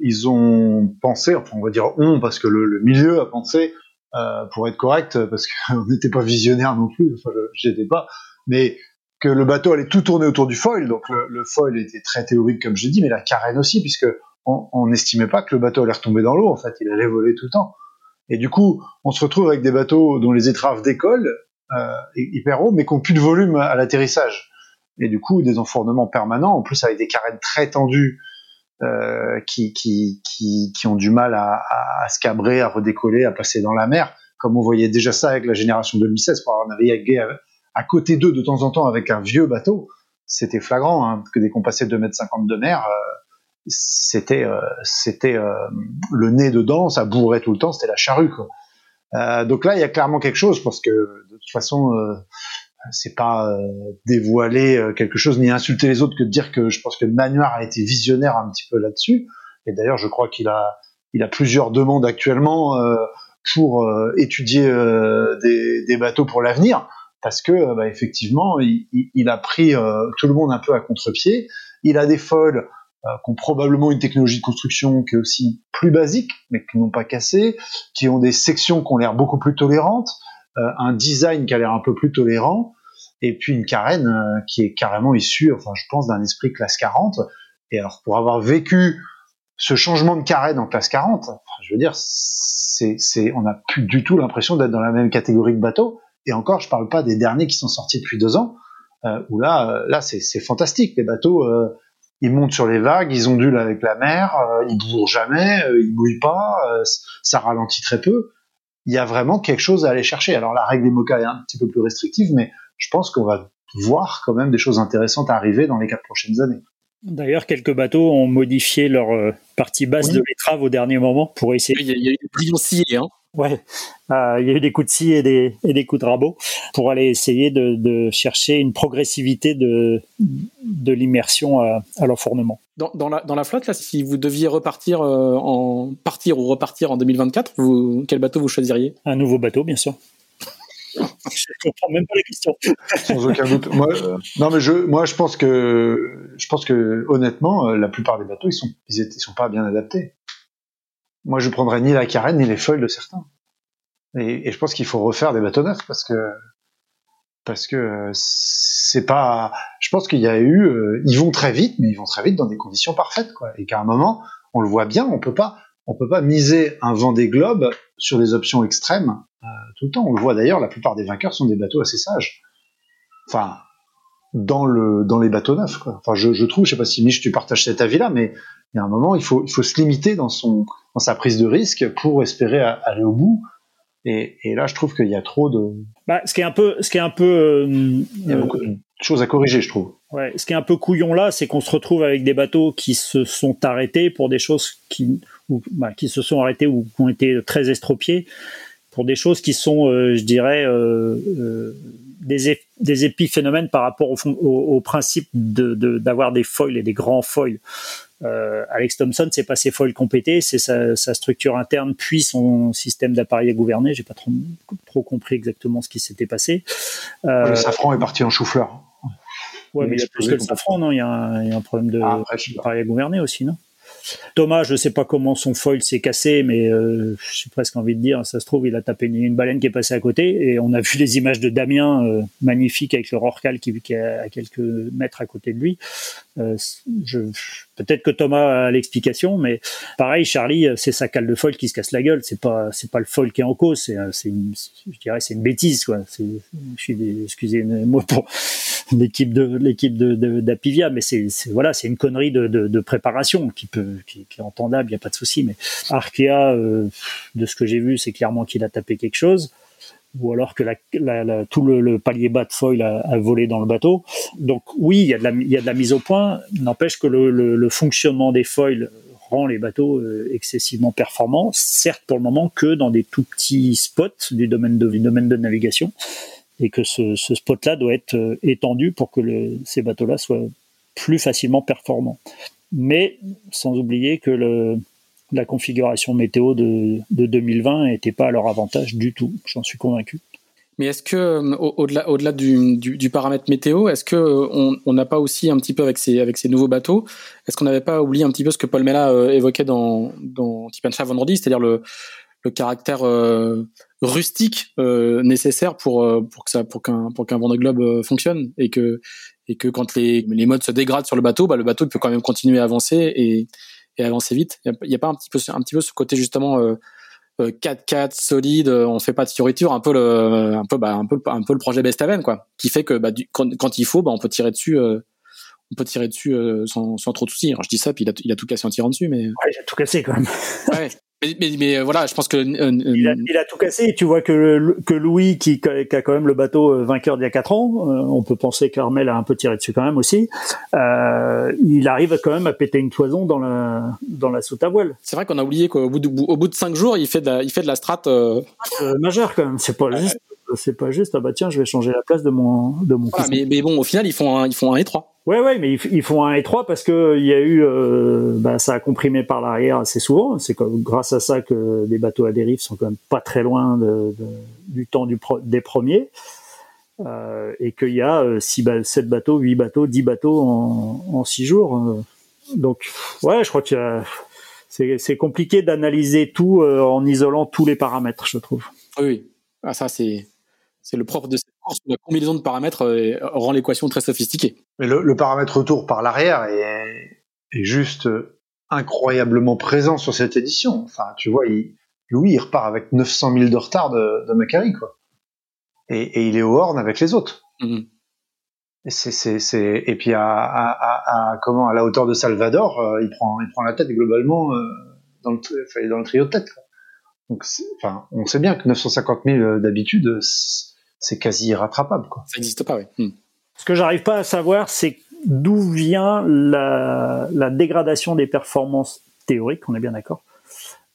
ils ont pensé, enfin on va dire on parce que le, milieu a pensé, euh, pour être correct, parce qu'on n'était pas visionnaire non plus, enfin j'étais pas, mais que le bateau allait tout tourner autour du foil, donc le, foil était très théorique comme j'ai dit, mais la carène aussi, puisque on n'estimait pas que le bateau allait retomber dans l'eau, en fait, il allait voler tout le temps. Et du coup, on se retrouve avec des bateaux dont les étraves décollent, hyper haut, mais qui ont plus de volume à l'atterrissage. Et du coup, des enfournements permanents, en plus avec des carènes très tendues, euh, qui, qui, qui, qui, ont du mal à, à, se cabrer, à redécoller, à passer dans la mer, comme on voyait déjà ça avec la génération 2016, pour avoir navigué à, à côté d'eux de temps en temps avec un vieux bateau, c'était flagrant, hein, que dès qu'on passait 2 mètres 50 de mer, euh, c'était euh, c'était euh, le nez dedans, ça bourrait tout le temps, c'était la charrue. Quoi. Euh, donc là, il y a clairement quelque chose parce que de toute façon, euh, c'est pas euh, dévoiler quelque chose ni insulter les autres que de dire que je pense que Manuar a été visionnaire un petit peu là-dessus. Et d'ailleurs, je crois qu'il a il a plusieurs demandes actuellement pour étudier des, bateaux pour l'avenir parce que bah, effectivement, il, il, a pris tout le monde un peu à contre-pied. Il a des folles qui ont probablement une technologie de construction qui est aussi plus basique, mais qui n'ont pas cassé, qui ont des sections qui ont l'air beaucoup plus tolérantes, euh, un design qui a l'air un peu plus tolérant, et puis une carène euh, qui est carrément issue, enfin je pense, d'un esprit classe 40. Et alors pour avoir vécu ce changement de carène en classe 40, je veux dire, c'est, c'est, on n'a plus du tout l'impression d'être dans la même catégorie de bateaux. Et encore, je parle pas des derniers qui sont sortis depuis deux ans, euh, où là, là c'est, c'est fantastique. Les bateaux, euh, ils montent sur les vagues, ils ondulent avec la mer, euh, ils bourrent jamais, euh, ils mouillent pas, euh, ça ralentit très peu. Il y a vraiment quelque chose à aller chercher. Alors la règle des MOCA est un petit peu plus restrictive, mais je pense qu'on va voir quand même des choses intéressantes arriver dans les quatre prochaines années. D'ailleurs, quelques bateaux ont modifié leur partie basse de l'étrave au dernier moment pour essayer. Il y a, eu des hein. Ouais, euh, il y a eu des coups de scie et des, et des coups de rabot pour aller essayer de, de chercher une progressivité de, de l'immersion à, à l'enfournement. Dans, dans, la, dans la flotte, là, si vous deviez repartir euh, en partir ou repartir en 2024, vous, quel bateau vous choisiriez? Un nouveau bateau, bien sûr. je comprends même pas la question. Sans aucun doute. Moi, euh, non, mais je, moi, je pense que, je pense que, honnêtement, euh, la plupart des bateaux, ils sont, ils, étaient, ils sont pas bien adaptés. Moi, je prendrais ni la carène ni les feuilles de certains. Et, je pense qu'il faut refaire des bateaux neufs parce que parce que c'est pas. Je pense qu'il y a eu. Euh, ils vont très vite, mais ils vont très vite dans des conditions parfaites, quoi. Et qu'à un moment, on le voit bien, on peut pas, on peut pas miser un vent des globes sur des options extrêmes euh, tout le temps. On le voit d'ailleurs, la plupart des vainqueurs sont des bateaux assez sages. Enfin, dans le dans les bateaux neufs, quoi. Enfin, je, je trouve, je sais pas si Mich tu partages cet avis-là, mais il y a un moment, il faut il faut se limiter dans son dans sa prise de risque pour espérer aller au bout. Et, et là, je trouve qu'il y a trop de. Bah, ce qui est un peu, ce qui est un peu. Euh, il y a beaucoup de choses à corriger, je trouve. Ouais, ce qui est un peu couillon là, c'est qu'on se retrouve avec des bateaux qui se sont arrêtés pour des choses qui, ou, bah, qui se sont arrêtés ou qui ont été très estropiés pour des choses qui sont, euh, je dirais, euh, euh des, des épiphénomènes par rapport au, au, au principe d'avoir de, d'avoir des foils et des grands foils. Euh, Alex Thompson, c'est pas ses foils compétés, c'est sa, sa, structure interne puis son système d'appareil à gouverner. J'ai pas trop, trop, compris exactement ce qui s'était passé. Euh, le safran est parti en chou-fleur. Ouais, mais il y a plus que le safran, non? Il y, a un, il y a un problème de ah, d'appareil à gouverner aussi, non? Thomas, je sais pas comment son foil s'est cassé, mais euh, j'ai presque envie de dire, ça se trouve, il a tapé une, baleine qui est passée à côté. Et on a vu les images de Damien, euh, magnifique avec le Rorcal qui, qui est à quelques mètres à côté de lui. Euh, je, peut-être que Thomas a l'explication, mais pareil, Charlie, c'est sa cale de foil qui se casse la gueule. C'est pas, c'est pas le foil qui est en cause. C'est, c'est une, je dirais, c'est une bêtise, quoi. C'est, je suis, excusez-moi pour l'équipe de, l'équipe de, d'Apivia, mais c'est, c'est, voilà, c'est une connerie de, de, de préparation qui peut, qui, qui est entendable, il n'y a pas de souci. Mais Arkea, euh, de ce que j'ai vu, c'est clairement qu'il a tapé quelque chose ou alors que la, la, tout le, palier bas de foil a, volé dans le bateau. Donc oui, il y, a de la, il y a de la mise au point. N'empêche que le, le, fonctionnement des foils rend les bateaux euh, excessivement performants, certes pour le moment que dans des tout petits spots du domaine de, du domaine de navigation, et que ce, ce spot-là doit être euh, étendu pour que le, ces bateaux-là soient plus facilement performants. Mais sans oublier que le, la configuration météo de, 2020 n'était pas à leur avantage du tout. J'en suis convaincu. Mais est-ce que euh, au-delà du, paramètre météo, est-ce que euh, n'a pas aussi un petit peu avec ces nouveaux bateaux, est-ce qu'on n'avait pas oublié un petit peu ce que Paul Mella euh, évoquait dans dans Tip vendredi, c'est-à-dire le caractère rustique nécessaire pour pour qu'un pour qu'un Vendée Globe fonctionne et que et que quand les les modes se dégradent sur le bateau, bah le bateau peut quand même continuer à avancer et et avancer vite. Il n'y a, pas un petit peu un petit peu ce côté justement euh, 4-4 euh, solide, euh, on fait pas de fioriture, un peu le un peu bah, un peu un peu le projet Bestaven quoi, qui fait que bah, quand, quand, il faut, bah, on peut tirer dessus. Euh, on peut tirer dessus sans, sans trop de soucis. Alors je dis ça, puis il a, il a tout cassé en tirant dessus, mais. Ouais, il a tout cassé quand même. ouais. Mais, mais, euh, voilà, je pense que euh, il, a, il, a, tout cassé. Et tu vois que, que Louis, qui, qui, a quand même le bateau euh, vainqueur d'il y a quatre ans, on peut penser qu'Armel a un peu tiré dessus quand même aussi. Euh, il arrive quand même à péter une toison dans la dans la soute à voile. C'est vrai qu'on a oublié qu'au bout de au bout de cinq jours, il fait de la, il fait de la strat euh... majeure quand même. C'est pas juste c'est pas juste ah bah tiens je vais changer la place de mon de mon mais, mais, bon au final ils font un, ils font un 3 ouais ouais mais ils, font un 3 parce que il y a eu euh, bah, ça a comprimé par l'arrière assez souvent. C'est grâce à ça que les bateaux à dérive sont quand même pas très loin de, du temps du des premiers. Euh, et qu'il y a 6 euh, 7 bateaux 8 bateaux 10 bateaux en, en 6 jours. Donc ouais je crois que c'est compliqué d'analyser tout en isolant tous les paramètres je trouve. Oui. Ah, ça c'est c'est le propre de cette course. La combinaison de paramètres euh, rend l'équation très sophistiquée. Mais le, paramètre retour par l'arrière est, juste incroyablement présent sur cette édition. Enfin, tu vois, Louis, il repart avec 900 000 de retard de, de Macari, quoi. Et, il est au horn avec les autres. Mm-hmm. Et, puis à, comment, à la hauteur de Salvador, euh, il, prend, il prend la tête globalement euh, dans, le, dans le trio de tête. Donc, enfin, on sait bien que 950 000 d'habitude, c'est quasi irrattrapable. Quoi. Ça n'existe pas, oui. Hmm. Ce que j'arrive pas à savoir, c'est d'où vient la, la, dégradation des performances théoriques, on est bien d'accord,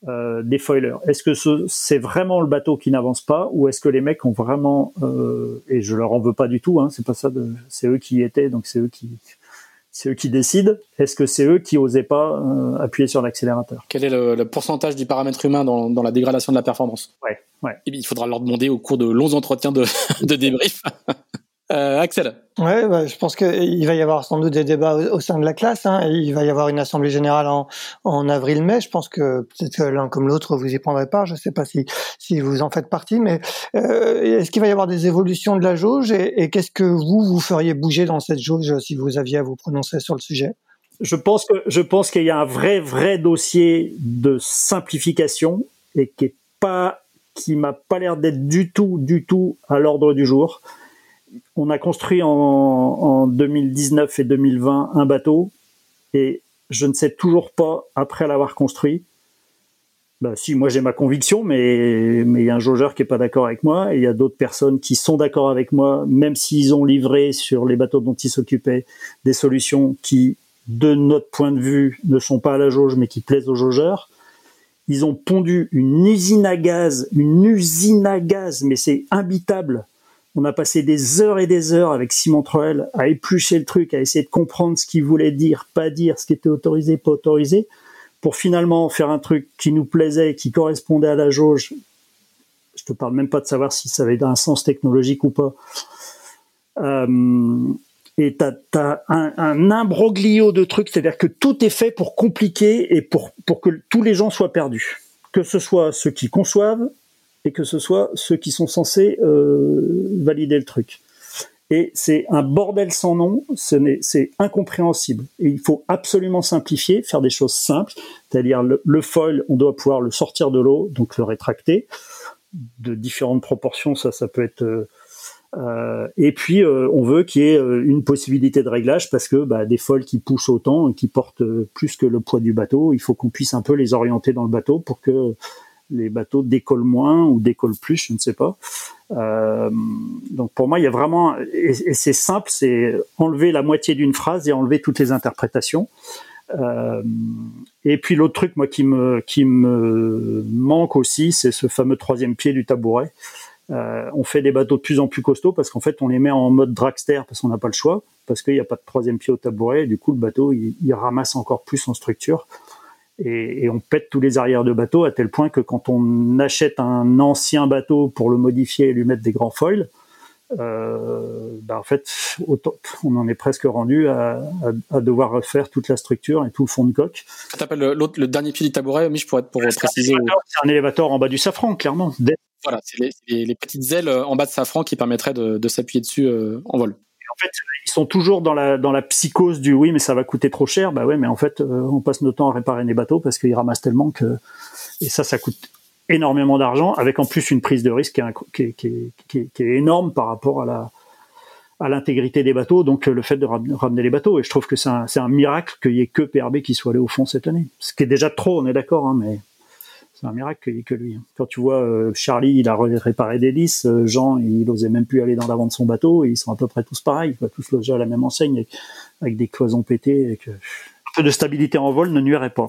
euh, des foilers. Est-ce que c'est vraiment le bateau qui n'avance pas, ou est-ce que les mecs ont vraiment, euh, et je leur en veux pas du tout, hein, c'est pas ça, c'est eux qui y étaient, donc c'est eux qui, c'est eux qui décident. Est-ce que c'est eux qui osaient pas euh, appuyer sur l'accélérateur? Quel est le, pourcentage du paramètre humain dans, dans, la dégradation de la performance? Ouais, ouais. Et il faudra leur demander au cours de longs entretiens de, de débrief. Euh, Axel. Ouais, bah, je pense qu'il va y avoir sans doute des débats au, sein de la classe. Hein, il va y avoir une assemblée générale en, en avril-mai. Je pense que peut-être que l'un comme l'autre vous y prendrez part. Je ne sais pas si, si vous en faites partie, mais euh, est-ce qu'il va y avoir des évolutions de la jauge et, et qu'est-ce que vous vous feriez bouger dans cette jauge si vous aviez à vous prononcer sur le sujet? Je pense que je pense qu'il y a un vrai vrai dossier de simplification et qui est pas qui m'a pas l'air d'être du tout du tout à l'ordre du jour on a construit en, 2019 et 2020 un bateau et je ne sais toujours pas, après l'avoir construit, bah si, moi j'ai ma conviction, mais mais il y a un jaugeur qui est pas d'accord avec moi, et il y a d'autres personnes qui sont d'accord avec moi, même s'ils ont livré sur les bateaux dont ils s'occupaient des solutions qui, de notre point de vue, ne sont pas à la jauge, mais qui plaisent aux jaugeurs. Ils ont pondu une usine à gaz, une usine à gaz, mais c'est imbitable on a passé des heures et des heures avec Simon Troel à éplucher le truc, à essayer de comprendre ce qu'il voulait dire, pas dire, ce qui était autorisé, pas autorisé, pour finalement faire un truc qui nous plaisait, qui correspondait à la jauge. Je te parle même pas de savoir si ça avait un sens technologique ou pas. Euh, et t'as as un, un imbroglio de trucs, c'est-à-dire que tout est fait pour compliquer et pour pour que tous les gens soient perdus, que ce soit ceux qui conçoivent que ce soit ceux qui sont censés euh, valider le truc. Et c'est un bordel sans nom, c'est incompréhensible. Il faut absolument simplifier, faire des choses simples, c'est-à-dire le, le, foil, on doit pouvoir le sortir de l'eau, donc le rétracter, de différentes proportions, ça, ça peut être euh, euh, et puis on veut qu'il y ait une possibilité de réglage parce que bah, des folles qui poussent autant qui portent plus que le poids du bateau, il faut qu'on puisse un peu les orienter dans le bateau pour que les bateaux décollent moins ou décollent plus, je ne sais pas. Euh, donc pour moi, il y a vraiment et, c'est simple, c'est enlever la moitié d'une phrase et enlever toutes les interprétations. Euh, et puis l'autre truc, moi, qui me qui me manque aussi, c'est ce fameux troisième pied du tabouret. Euh, on fait des bateaux de plus en plus costauds parce qu'en fait on les met en mode dragster parce qu'on n'a pas le choix parce qu'il n'y a pas de troisième pied au tabouret et du coup le bateau il, ramasse encore plus en structure et, et, on pète tous les arrières de bateau à tel point que quand on achète un ancien bateau pour le modifier et lui mettre des grands foils euh, bah en fait on en est presque rendu à, à, à, devoir refaire toute la structure et tout le fond de coque. Ça t'appelle le, le dernier pied du tabouret, pourrais pour préciser. C'est un élévateur en bas du safran, clairement. Voilà, c'est les, les, petites ailes en bas de safran qui permettraient de, de s'appuyer dessus euh, en vol. ils sont toujours dans la, dans la psychose du oui, mais ça va coûter trop cher. Bah ouais, mais en fait, euh, on passe notre temps à réparer les bateaux parce qu'ils ramassent tellement que. Et ça, ça coûte énormément d'argent, avec en plus une prise de risque qui est, énorme par rapport à la à l'intégrité des bateaux, donc le fait de ramener les bateaux. Et je trouve que c'est un, un, miracle qu'il y ait que PRB qui soit allé au fond cette année. Ce qui est déjà trop, on est d'accord, hein, mais c'est un miracle que lui. Hein. Quand tu vois euh, Charlie, il a réparé des lisses, euh, Jean, il n'osait même plus aller dans l'avant de son bateau, et ils sont à peu près tous pareils, ils tous loger à la même enseigne avec, avec des cloisons pétées. Et que... Un peu de stabilité en vol ne nuirait pas.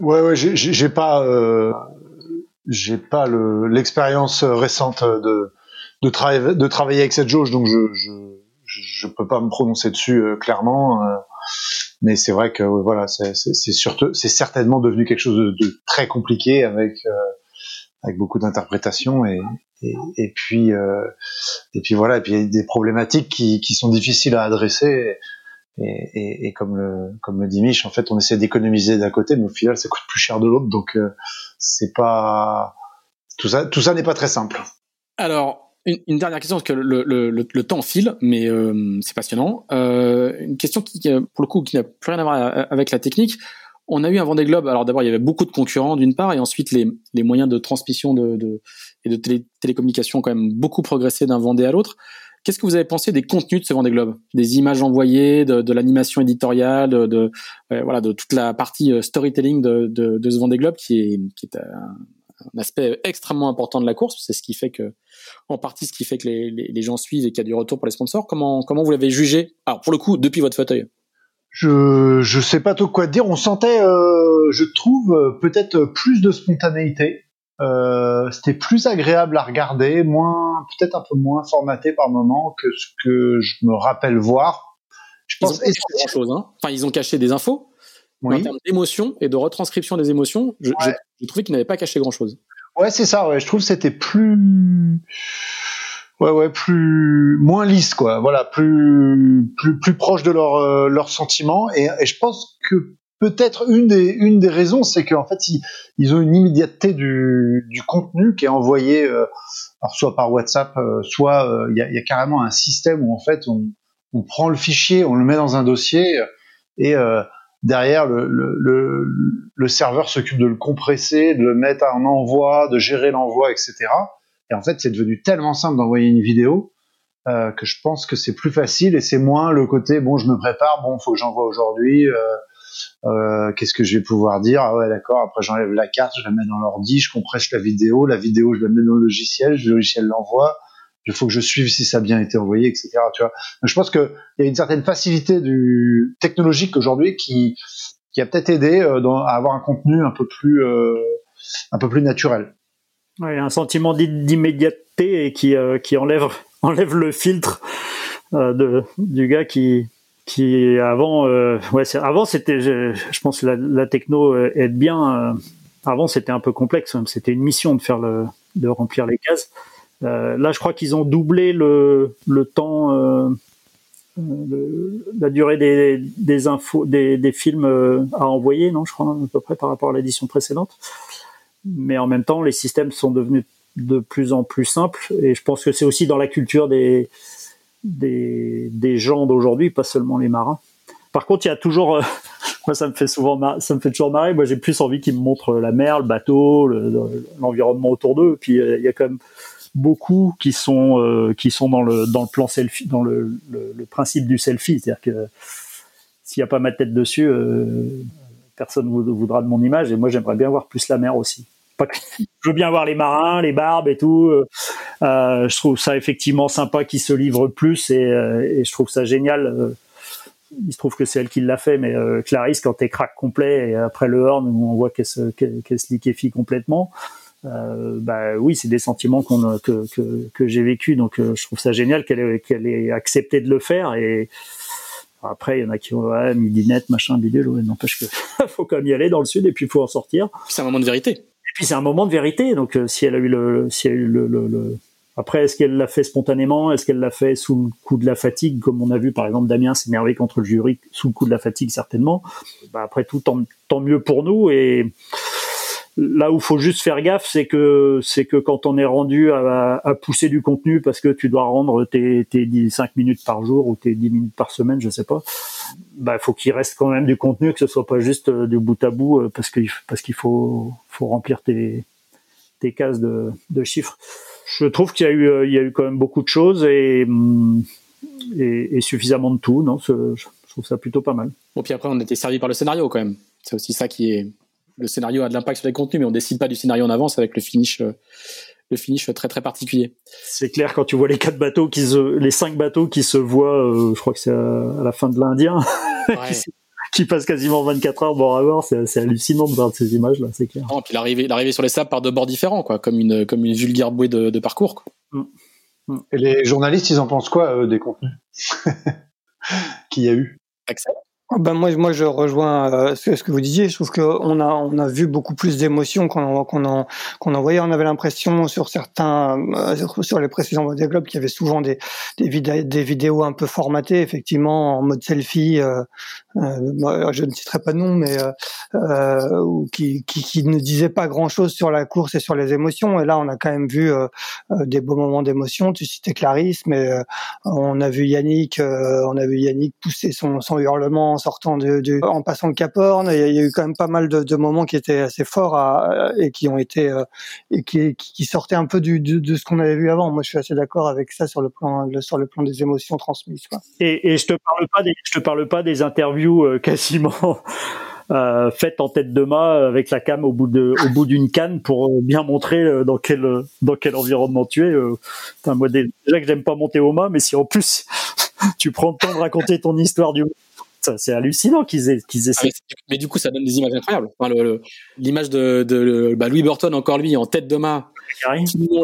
Ouais, ouais, j'ai pas, euh, j'ai pas l'expérience récente de de, travailler de travailler avec cette jauge, donc je je, je peux pas me prononcer dessus euh, clairement. Euh, mais c'est vrai que voilà, c'est surtout, c'est certainement devenu quelque chose de, très compliqué avec euh, avec beaucoup d'interprétations et, et, puis et puis voilà, et puis il y a des problématiques qui, qui sont difficiles à adresser. Et, et, et, comme le comme le dit Mich, en fait, on essaie d'économiser d'un côté, mais au final, ça coûte plus cher de l'autre. Donc, euh, c'est pas tout ça. Tout ça n'est pas très simple. Alors, une, une dernière question parce que le, le, le, le temps file, mais euh, c'est passionnant. Euh, une question qui, pour le coup, qui n'a plus rien à voir avec la technique. On a eu un Vendée Globe. Alors d'abord, il y avait beaucoup de concurrents d'une part, et ensuite les, les moyens de transmission de, de et de télé, télécommunication ont quand même beaucoup progressé d'un Vendée à l'autre. Qu'est-ce que vous avez pensé des contenus de ce Vendée Globe? Des images envoyées, de, de l'animation éditoriale, de, de voilà, de toute la partie euh, storytelling de, de, de ce Vendée Globe qui est, qui est un, un, aspect extrêmement important de la course. C'est ce qui fait que, en partie, ce qui fait que les, les, les gens suivent et qu'il y a du retour pour les sponsors. Comment, comment vous l'avez jugé? Alors pour le coup, depuis votre fauteuil. Je je sais pas trop quoi dire. On sentait, euh, je trouve, euh, peut-être plus de spontanéité. Euh, c'était plus agréable à regarder, moins peut-être un peu moins formaté par moment que ce que je me rappelle voir. Je pense ils ont grand chose, hein. Enfin, ils ont caché des infos. Oui. En termes d'émotion et de retranscription des émotions, je, ouais. je trouvais qu'ils n'avaient pas caché grand chose. Ouais, c'est ça. Ouais, je trouve que c'était plus, ouais, ouais, plus moins lisse, quoi. Voilà, plus, plus, plus proche de leurs euh, leurs sentiments. Et, et je pense que peut-être une des, une des raisons, c'est qu'en fait, ils, ils, ont une immédiateté du, du contenu qui est envoyé, euh, alors soit par WhatsApp, euh, soit il y, a, y, a, carrément un système où en fait on, on, prend le fichier, on le met dans un dossier et euh, derrière le, le, le, serveur s'occupe de le compresser, de le mettre en envoi, de gérer l'envoi, etc. Et en fait, c'est devenu tellement simple d'envoyer une vidéo euh, que je pense que c'est plus facile et c'est moins le côté bon, je me prépare, bon, faut que j'envoie aujourd'hui. Euh, euh, qu'est-ce que je vais pouvoir dire? Ah ouais, d'accord. Après, j'enlève la carte, je la mets dans l'ordi, je compresse la vidéo, la vidéo, je la mets dans le logiciel, le logiciel l'envoie. Il faut que je suive si ça a bien été envoyé, etc. Tu vois. Je pense qu'il y a une certaine facilité technologique aujourd'hui qui a peut-être aidé euh, à avoir un contenu un peu plus euh, un peu plus naturel. Un sentiment d'immédiateté et qui euh, enlève le filtre de du gars qui avant euh, avant c'était je, pense la, la techno aide bien euh, avant c'était un peu complexe c'était une mission de remplir les cases euh, là je crois qu'ils ont doublé le temps la durée des, infos, des, films à envoyer, non, je crois à peu près par rapport à l'édition précédente. Mais en même temps, les systèmes sont devenus de plus en plus simples, et je pense que c'est aussi dans la culture des des, des gens d'aujourd'hui, pas seulement les marins. Par contre, il y a toujours, moi ça me fait souvent, ça me fait toujours marrer. Moi j'ai plus envie qu'ils me montrent la mer, le bateau, l'environnement autour d'eux. Puis il y a quand même beaucoup qui sont euh, qui sont dans le dans le plan selfie, dans le, le, principe du selfie, c'est-à-dire que s'il n'y a pas ma tête dessus, euh, personne ne voudra de mon image. Et moi j'aimerais bien voir plus la mer aussi. Je veux bien voir les marins, les barbes et tout. Euh, euh je trouve ça effectivement sympa qu'ils se livrent plus et, et, je trouve ça génial il se trouve que c'est elle qui l'a fait, mais euh, Clarisse, quand t'es crack complet et après le horn on voit qu'elle se, qu'elle, se liquéfie complètement, euh, bah oui, c'est des sentiments qu'on, que, que, que j'ai vécu. Donc euh, je trouve ça génial qu'elle ait, qu'elle ait accepté de le faire. Et après, il y en a qui ont ouais, midinette, machin, bidule. Ouais, n'empêche que faut quand même y aller dans le sud et puis faut en sortir. C'est un moment de vérité. Et puis c'est un moment de vérité. Donc si elle a eu le, si elle a eu le, le après, est-ce qu'elle l'a fait spontanément? Est-ce qu'elle l'a fait sous le coup de la fatigue, comme on a vu par exemple Damien s'énerver contre le jury sous le coup de la fatigue certainement. Bah, après tout, tant, tant, mieux pour nous. Et là où faut juste faire gaffe, c'est que c'est que quand on est rendu à, à, pousser du contenu parce que tu dois rendre tes, tes 5 minutes par jour ou tes 10 minutes par semaine, je sais pas. Bah, faut qu'il reste quand même du contenu, que ce soit pas juste euh, du bout à bout, euh, parce qu'il parce qu'il faut faut remplir tes tes cases de, de chiffres je trouve qu'il y a eu, euh, il y a eu quand même beaucoup de choses et, mm, et, suffisamment de tout. Non, je, trouve ça plutôt pas mal. Bon, puis après, on était servi par le scénario quand même. C'est aussi ça qui est. Le scénario a de l'impact sur les contenus, mais on décide pas du scénario en avance avec le finish. Euh, le finish très très particulier. C'est clair quand tu vois les quatre bateaux qui se, les cinq bateaux qui se voient, euh, je crois que c'est à, la fin de l'Indien, qui passe quasiment 24 heures bord à bord. C'est hallucinant de voir ces images-là, c'est clair. Oh, puis l'arrivée, l'arrivée sur les sables par deux bords différents, quoi, comme une, comme une vulgaire bouée de, parcours. Quoi. Mm. Mm. Et les journalistes, ils en pensent quoi des contenus qu'il y a eu? Axel ben moi, moi, je rejoins euh, ce, que vous disiez. Je trouve qu'on a, on a vu beaucoup plus d'émotions qu'on qu'on en, qu'on envoyait. On avait l'impression sur certains, euh, sur les précédents des globes, qu'il y avait souvent des, des, vidéos un peu formatées, effectivement, en mode selfie. Euh, euh je ne citerai pas de nom, mais ou qui, qui, qui, ne disaient pas grand-chose sur la course et sur les émotions. Et là, on a quand même vu des beaux moments d'émotion. Tu citais Clarisse, mais on a vu Yannick, on a vu Yannick pousser son, son hurlement en en passant le Cap Horn. Il y, a eu quand même pas mal de, moments qui étaient assez forts et qui ont été euh, et qui, sortaient un peu de, ce qu'on avait vu avant. Moi, je suis assez d'accord avec ça sur le plan sur le plan des émotions transmises. Et, je te parle pas des, te parle pas des interviews euh, quasiment. Euh, faites en tête de mât avec la cam au bout d'une canne pour euh, bien montrer dans quel dans quel environnement tu es. moi déjà que j'aime pas monter au mât, mais si en plus tu prends le temps de raconter ton histoire du c'est hallucinant qu'ils aient, qu'ils ah, mais, du coup, ça donne des images incroyables. l'image de, bah, Louis Burton, encore lui, en tête de main,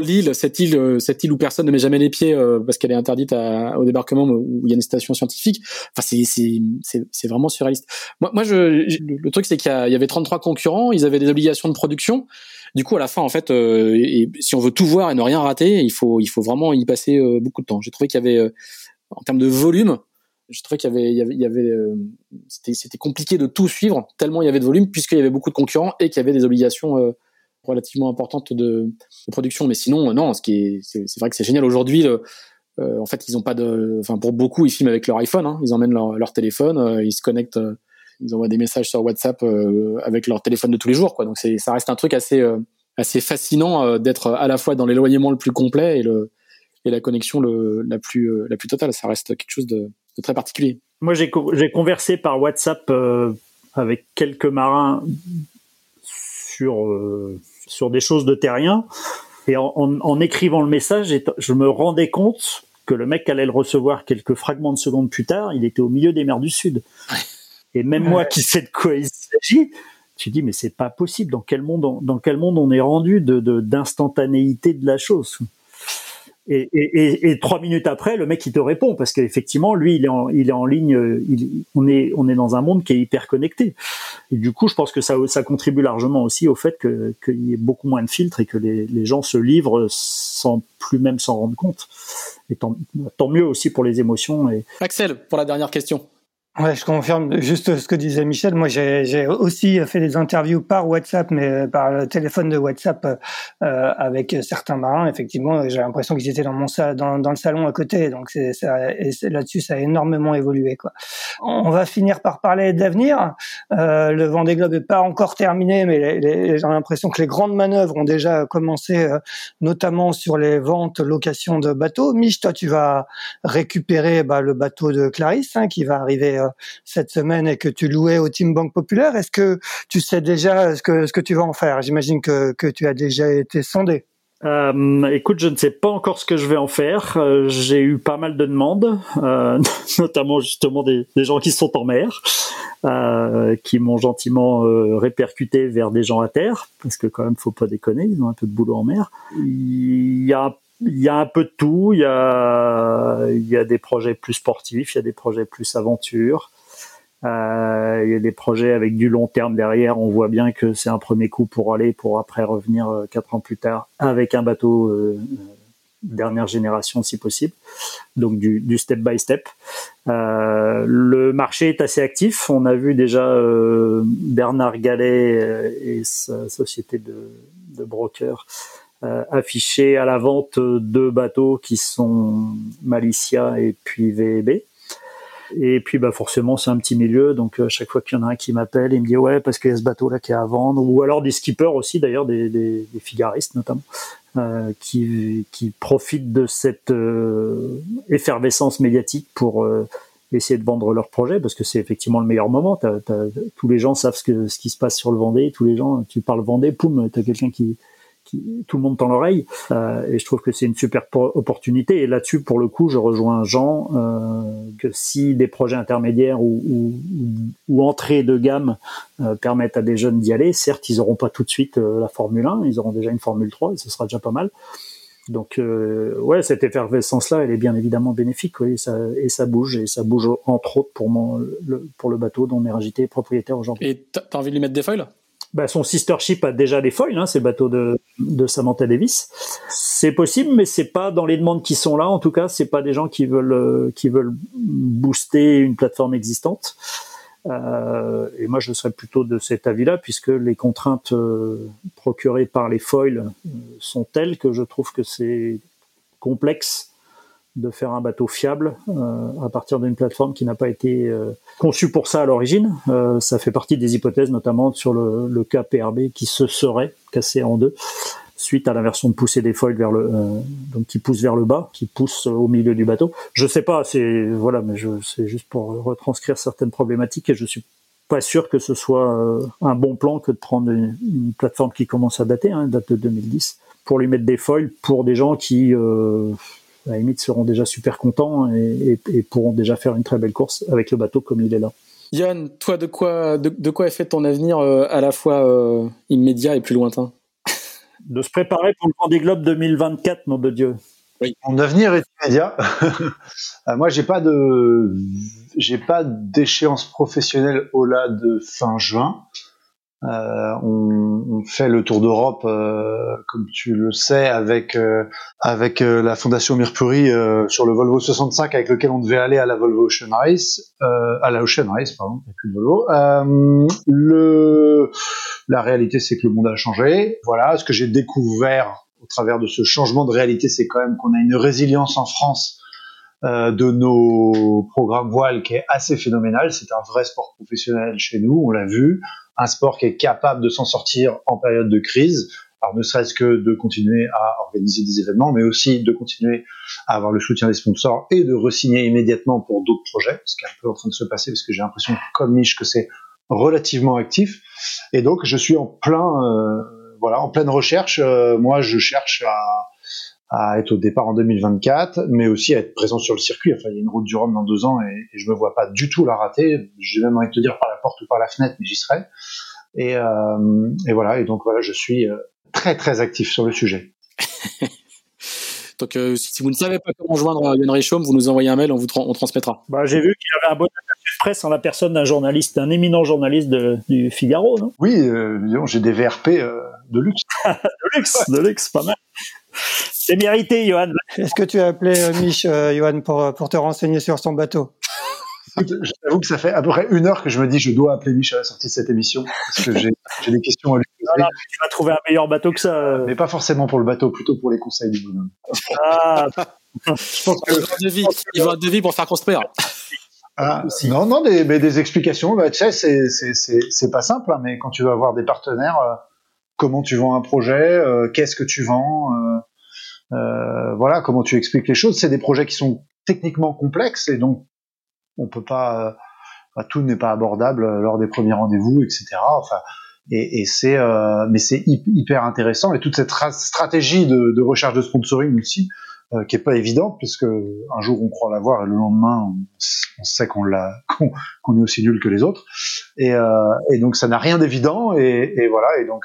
l'île, cette île, euh, cette île où personne ne met jamais les pieds euh, parce qu'elle est interdite au débarquement où il y a une station scientifique. Enfin, c'est, c'est, vraiment surréaliste. Moi, moi je, le truc, c'est qu'il y, avait 33 concurrents, ils avaient des obligations de production. Du coup, à la fin, en fait, euh, et si on veut tout voir et ne rien rater, il faut, il faut vraiment y passer beaucoup de temps. J'ai trouvé qu'il y avait, en termes de volume, je trouvais qu'il y avait, euh, c'était compliqué de tout suivre tellement il y avait de volume puisqu'il y avait beaucoup de concurrents et qu'il y avait des obligations euh, relativement importantes de, production. Mais sinon, non, ce qui est, c'est vrai que c'est génial aujourd'hui. Euh, en fait, ils ont pas de, enfin pour beaucoup, ils filment avec leur iPhone. Hein, ils emmènent leur, téléphone, ils se connectent, ils envoient des messages sur WhatsApp avec leur téléphone de tous les jours. Quoi. Donc ça reste un truc assez, assez fascinant d'être à la fois dans l'éloignement le plus complet et le et la connexion la plus la plus totale. Ça reste quelque chose de très particulier. Moi, j'ai conversé par WhatsApp euh, avec quelques marins sur euh, sur des choses de terrien, et en, écrivant le message, je me rendais compte que le mec allait le recevoir quelques fragments de secondes plus tard. Il était au milieu des mers du Sud. Et même moi, qui sais de quoi il s'agit, tu dis mais c'est pas possible. Dans quel monde, on, dans quel monde on est rendu de d'instantanéité de, de la chose? Et, trois minutes après, le mec il te répond parce qu'effectivement, lui, il est en, il est en ligne. on est, on est dans un monde qui est hyper connecté. Et du coup, je pense que ça, ça contribue largement aussi au fait qu'il y ait beaucoup moins de filtres et que les, les gens se livrent sans plus même s'en rendre compte. Et tant, tant mieux aussi pour les émotions. Et... Axel, pour la dernière question. Ouais, je confirme juste ce que disait Michel. Moi, j'ai aussi fait des interviews par WhatsApp, mais par le téléphone de WhatsApp euh, avec certains marins. Effectivement, j'ai l'impression qu'ils étaient dans mon dans, dans, le salon à côté. Donc, là-dessus, ça a énormément évolué. Quoi. On va finir par parler d'avenir. Euh, le Vendée Globe est pas encore terminé, mais j'ai l'impression que les grandes manœuvres ont déjà commencé, euh, notamment sur les ventes, locations de bateaux. Mich, toi, tu vas récupérer bah, le bateau de Clarisse, hein, qui va arriver euh, cette semaine et que tu louais au Team Banque Populaire. Est-ce que tu sais déjà ce que, ce que tu vas en faire? J'imagine que, que tu as déjà été sondé. Euh, écoute, je ne sais pas encore ce que je vais en faire. Euh, j'ai eu pas mal de demandes, notamment justement des, des, gens qui sont en mer, qui m'ont gentiment répercuté vers des gens à terre, parce que quand même, faut pas déconner, ils ont un peu de boulot en mer. Il y a il y a un peu de tout. Il y a, il y a des projets plus sportifs, il y a des projets plus aventure. Euh, il y a des projets avec du long terme derrière. On voit bien que c'est un premier coup pour aller, pour après revenir euh, quatre ans plus tard avec un bateau euh, dernière génération si possible. Donc du, du step by step. Euh, le marché est assez actif. On a vu déjà euh, Bernard Gallet et sa société de, de brokers euh, affiché à la vente deux bateaux qui sont Malicia et puis VB. Et puis bah forcément c'est un petit milieu, donc à chaque fois qu'il y en a un qui m'appelle, il me dit ouais parce qu'il y a ce bateau là qui est à vendre, ou alors des skippers aussi d'ailleurs, des, des, des, figaristes notamment, euh, qui, qui profitent de cette euh, effervescence médiatique pour euh, essayer de vendre leur projet parce que c'est effectivement le meilleur moment. tous les gens savent ce, que, ce qui se passe sur le Vendée, tous les gens, tu parles Vendée, poum, t'as quelqu'un qui, tout le monde tend l'oreille. Euh, et je trouve que c'est une super opportunité. Et là-dessus, pour le coup, je rejoins Jean euh, que si des projets intermédiaires ou, entrées de gamme euh, permettent à des jeunes d'y aller, certes, ils n'auront pas tout de suite la Formule 1, ils auront déjà une Formule 3 et ce sera déjà pas mal. Donc ouais, cette effervescence-là, elle est bien évidemment bénéfique, et ça, bouge, et ça bouge entre autres pour, le, bateau dont Méragité est propriétaire aujourd'hui. Et t'as envie de lui mettre des foils bah, son sister ship a déjà des foils, hein, c'est le bateau de, de Samantha Davis. C'est possible, mais c'est pas dans les demandes qui sont là. En tout cas, c'est pas des gens qui veulent euh, qui veulent booster une plateforme existante. Euh, et moi, je serais plutôt de cet avis-là, puisque les contraintes euh, procurées par les foils euh, sont telles que je trouve que c'est complexe de faire un bateau fiable euh, à partir d'une plateforme qui n'a pas été euh, conçue pour ça à l'origine. Euh, ça fait partie des hypothèses, notamment sur le, le cas PRB qui se serait cassé en deux suite à l'inversion de pousser des foils vers le donc qui pousse vers le bas, qui pousse au milieu du bateau. Je sais pas, c'est voilà, mais c'est juste pour retranscrire certaines problématiques et je suis pas sûr que ce soit un bon plan que de prendre une, plateforme qui commence à dater, hein, date de 2010, pour lui mettre des foils pour des gens qui euh, à la limite seront déjà super contents et, pourront déjà faire une très belle course avec le bateau comme il est là. Yann, toi, de quoi, de, quoi est fait ton avenir euh, à la fois euh, immédiat et plus lointain? De se préparer pour le Vendée Globe 2024, nom de Dieu. Oui. Mon avenir est immédiat. Euh, moi, j'ai pas de, j'ai pas d'échéance professionnelle au-delà de fin juin. Euh, on, on, fait le tour d'Europe, euh, comme tu le sais, avec euh, avec euh, la fondation Mirpuri sur le Volvo 65, avec lequel on devait aller à la Volvo Ocean Race, à la Ocean Race, pardon, plus de Volvo. le, la réalité, c'est que le monde a changé. Voilà, ce que j'ai découvert au travers de ce changement de réalité, c'est quand même qu'on a une résilience en France de nos programmes voiles qui est assez phénoménal. C'est un vrai sport professionnel chez nous, on l'a vu un sport qui est capable de s'en sortir en période de crise. Alors ne serait-ce que de continuer à organiser des événements, mais aussi de continuer à avoir le soutien des sponsors et de resigner immédiatement pour d'autres projets, ce qui est un peu en train de se passer parce que j'ai l'impression, comme niche, que c'est relativement actif. Et donc je suis en plein, euh, voilà, en pleine recherche. Euh, moi, je cherche à à être au départ en 2024, mais aussi à être présent sur le circuit. Enfin, il y a une route du Rhum dans deux ans et, je me vois pas du tout la rater. J'ai même envie de te dire par la porte ou par la fenêtre, mais j'y serai. Et, euh, et, voilà. Et donc voilà, je suis euh, très très actif sur le sujet. Donc si vous ne savez pas comment joindre Yann Richaume, vous nous envoyez un mail, on vous on transmettra. Bah, j'ai vu qu'il avait un bon attaché de presse en la personne d'un journaliste, d'un éminent journaliste du Figaro, non? Oui, j'ai des VRP de luxe. de luxe, de luxe, pas mal. C'est mérité, Johan. Est-ce que tu as appelé Mich, Johan, pour, pour te renseigner sur son bateau? Je t'avoue que ça fait à peu près une heure que je me dis je dois appeler Michel à la sortie de cette émission parce que j'ai des questions à lui poser. tu vas trouver un meilleur bateau que ça. Mais pas forcément pour le bateau, plutôt pour les conseils du bonhomme. Ah. je pense que... il, va un devis, il va un devis pour faire construire. Ah, non, non, des, mais des explications. Bah, tu sais, c'est pas simple, hein, mais quand tu veux avoir des partenaires, euh, comment tu vends un projet, euh, qu'est-ce que tu vends, euh, euh, voilà, comment tu expliques les choses. C'est des projets qui sont techniquement complexes et donc on peut pas, euh, tout n'est pas abordable lors des premiers rendez-vous, etc. Enfin, et, c'est, mais c'est hyper intéressant et toute cette stratégie de, recherche de sponsoring aussi, euh, qui est pas évidente puisque un jour on croit l'avoir et le lendemain on, sait qu'on l'a, qu'on, est aussi nul que les autres. Et, donc ça n'a rien d'évident et, voilà. Et donc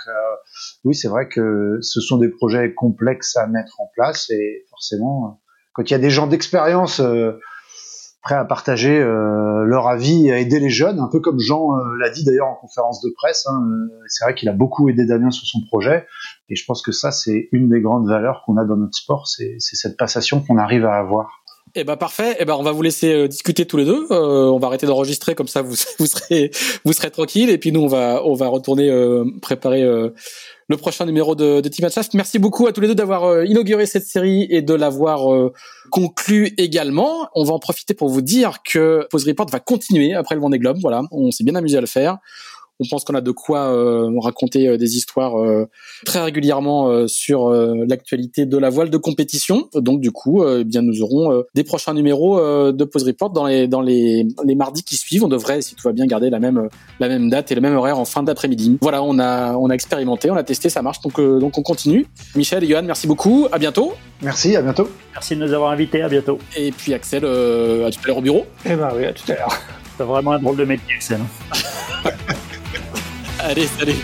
oui, c'est vrai que ce sont des projets complexes à mettre en place et forcément quand il y a des gens d'expérience prêts à partager euh, leur avis et à aider les jeunes, un peu comme Jean euh, l'a dit d'ailleurs en conférence de presse. Hein, euh, c'est vrai qu'il a beaucoup aidé Damien sur son projet, et je pense que ça c'est une des grandes valeurs qu'on a dans notre sport, c'est cette passation qu'on arrive à avoir. Eh ben parfait. Eh ben on va vous laisser discuter tous les deux. on va arrêter d'enregistrer comme ça vous vous serez vous serez tranquille et puis nous on va on va retourner préparer le prochain numéro de, de Team Shaft. Merci beaucoup à tous les deux d'avoir euh, inauguré cette série et de l'avoir euh, conclu également. On va en profiter pour vous dire que Pose Report va continuer après le Vendée Globe. Voilà, on s'est bien amusé à le faire on pense qu'on a de quoi euh, raconter euh, des histoires euh, très régulièrement sur l'actualité de la voile de compétition. Donc du coup, eh bien nous aurons des prochains numéros de Pause Report dans les dans les, les mardis qui suivent. On devrait, si tout va bien, garder la même la même date et le même horaire en fin d'après-midi. Voilà, on a on a expérimenté, on a testé, ça marche. Donc donc on continue. Michel et Johan, merci beaucoup. À bientôt. Merci, à bientôt. Merci de nous avoir invités. À bientôt. Et puis Axel, à tout à l'heure au bureau. Eh ben oui, à tout à l'heure. C'est vraiment un drôle de métier, Axel. Allez, salut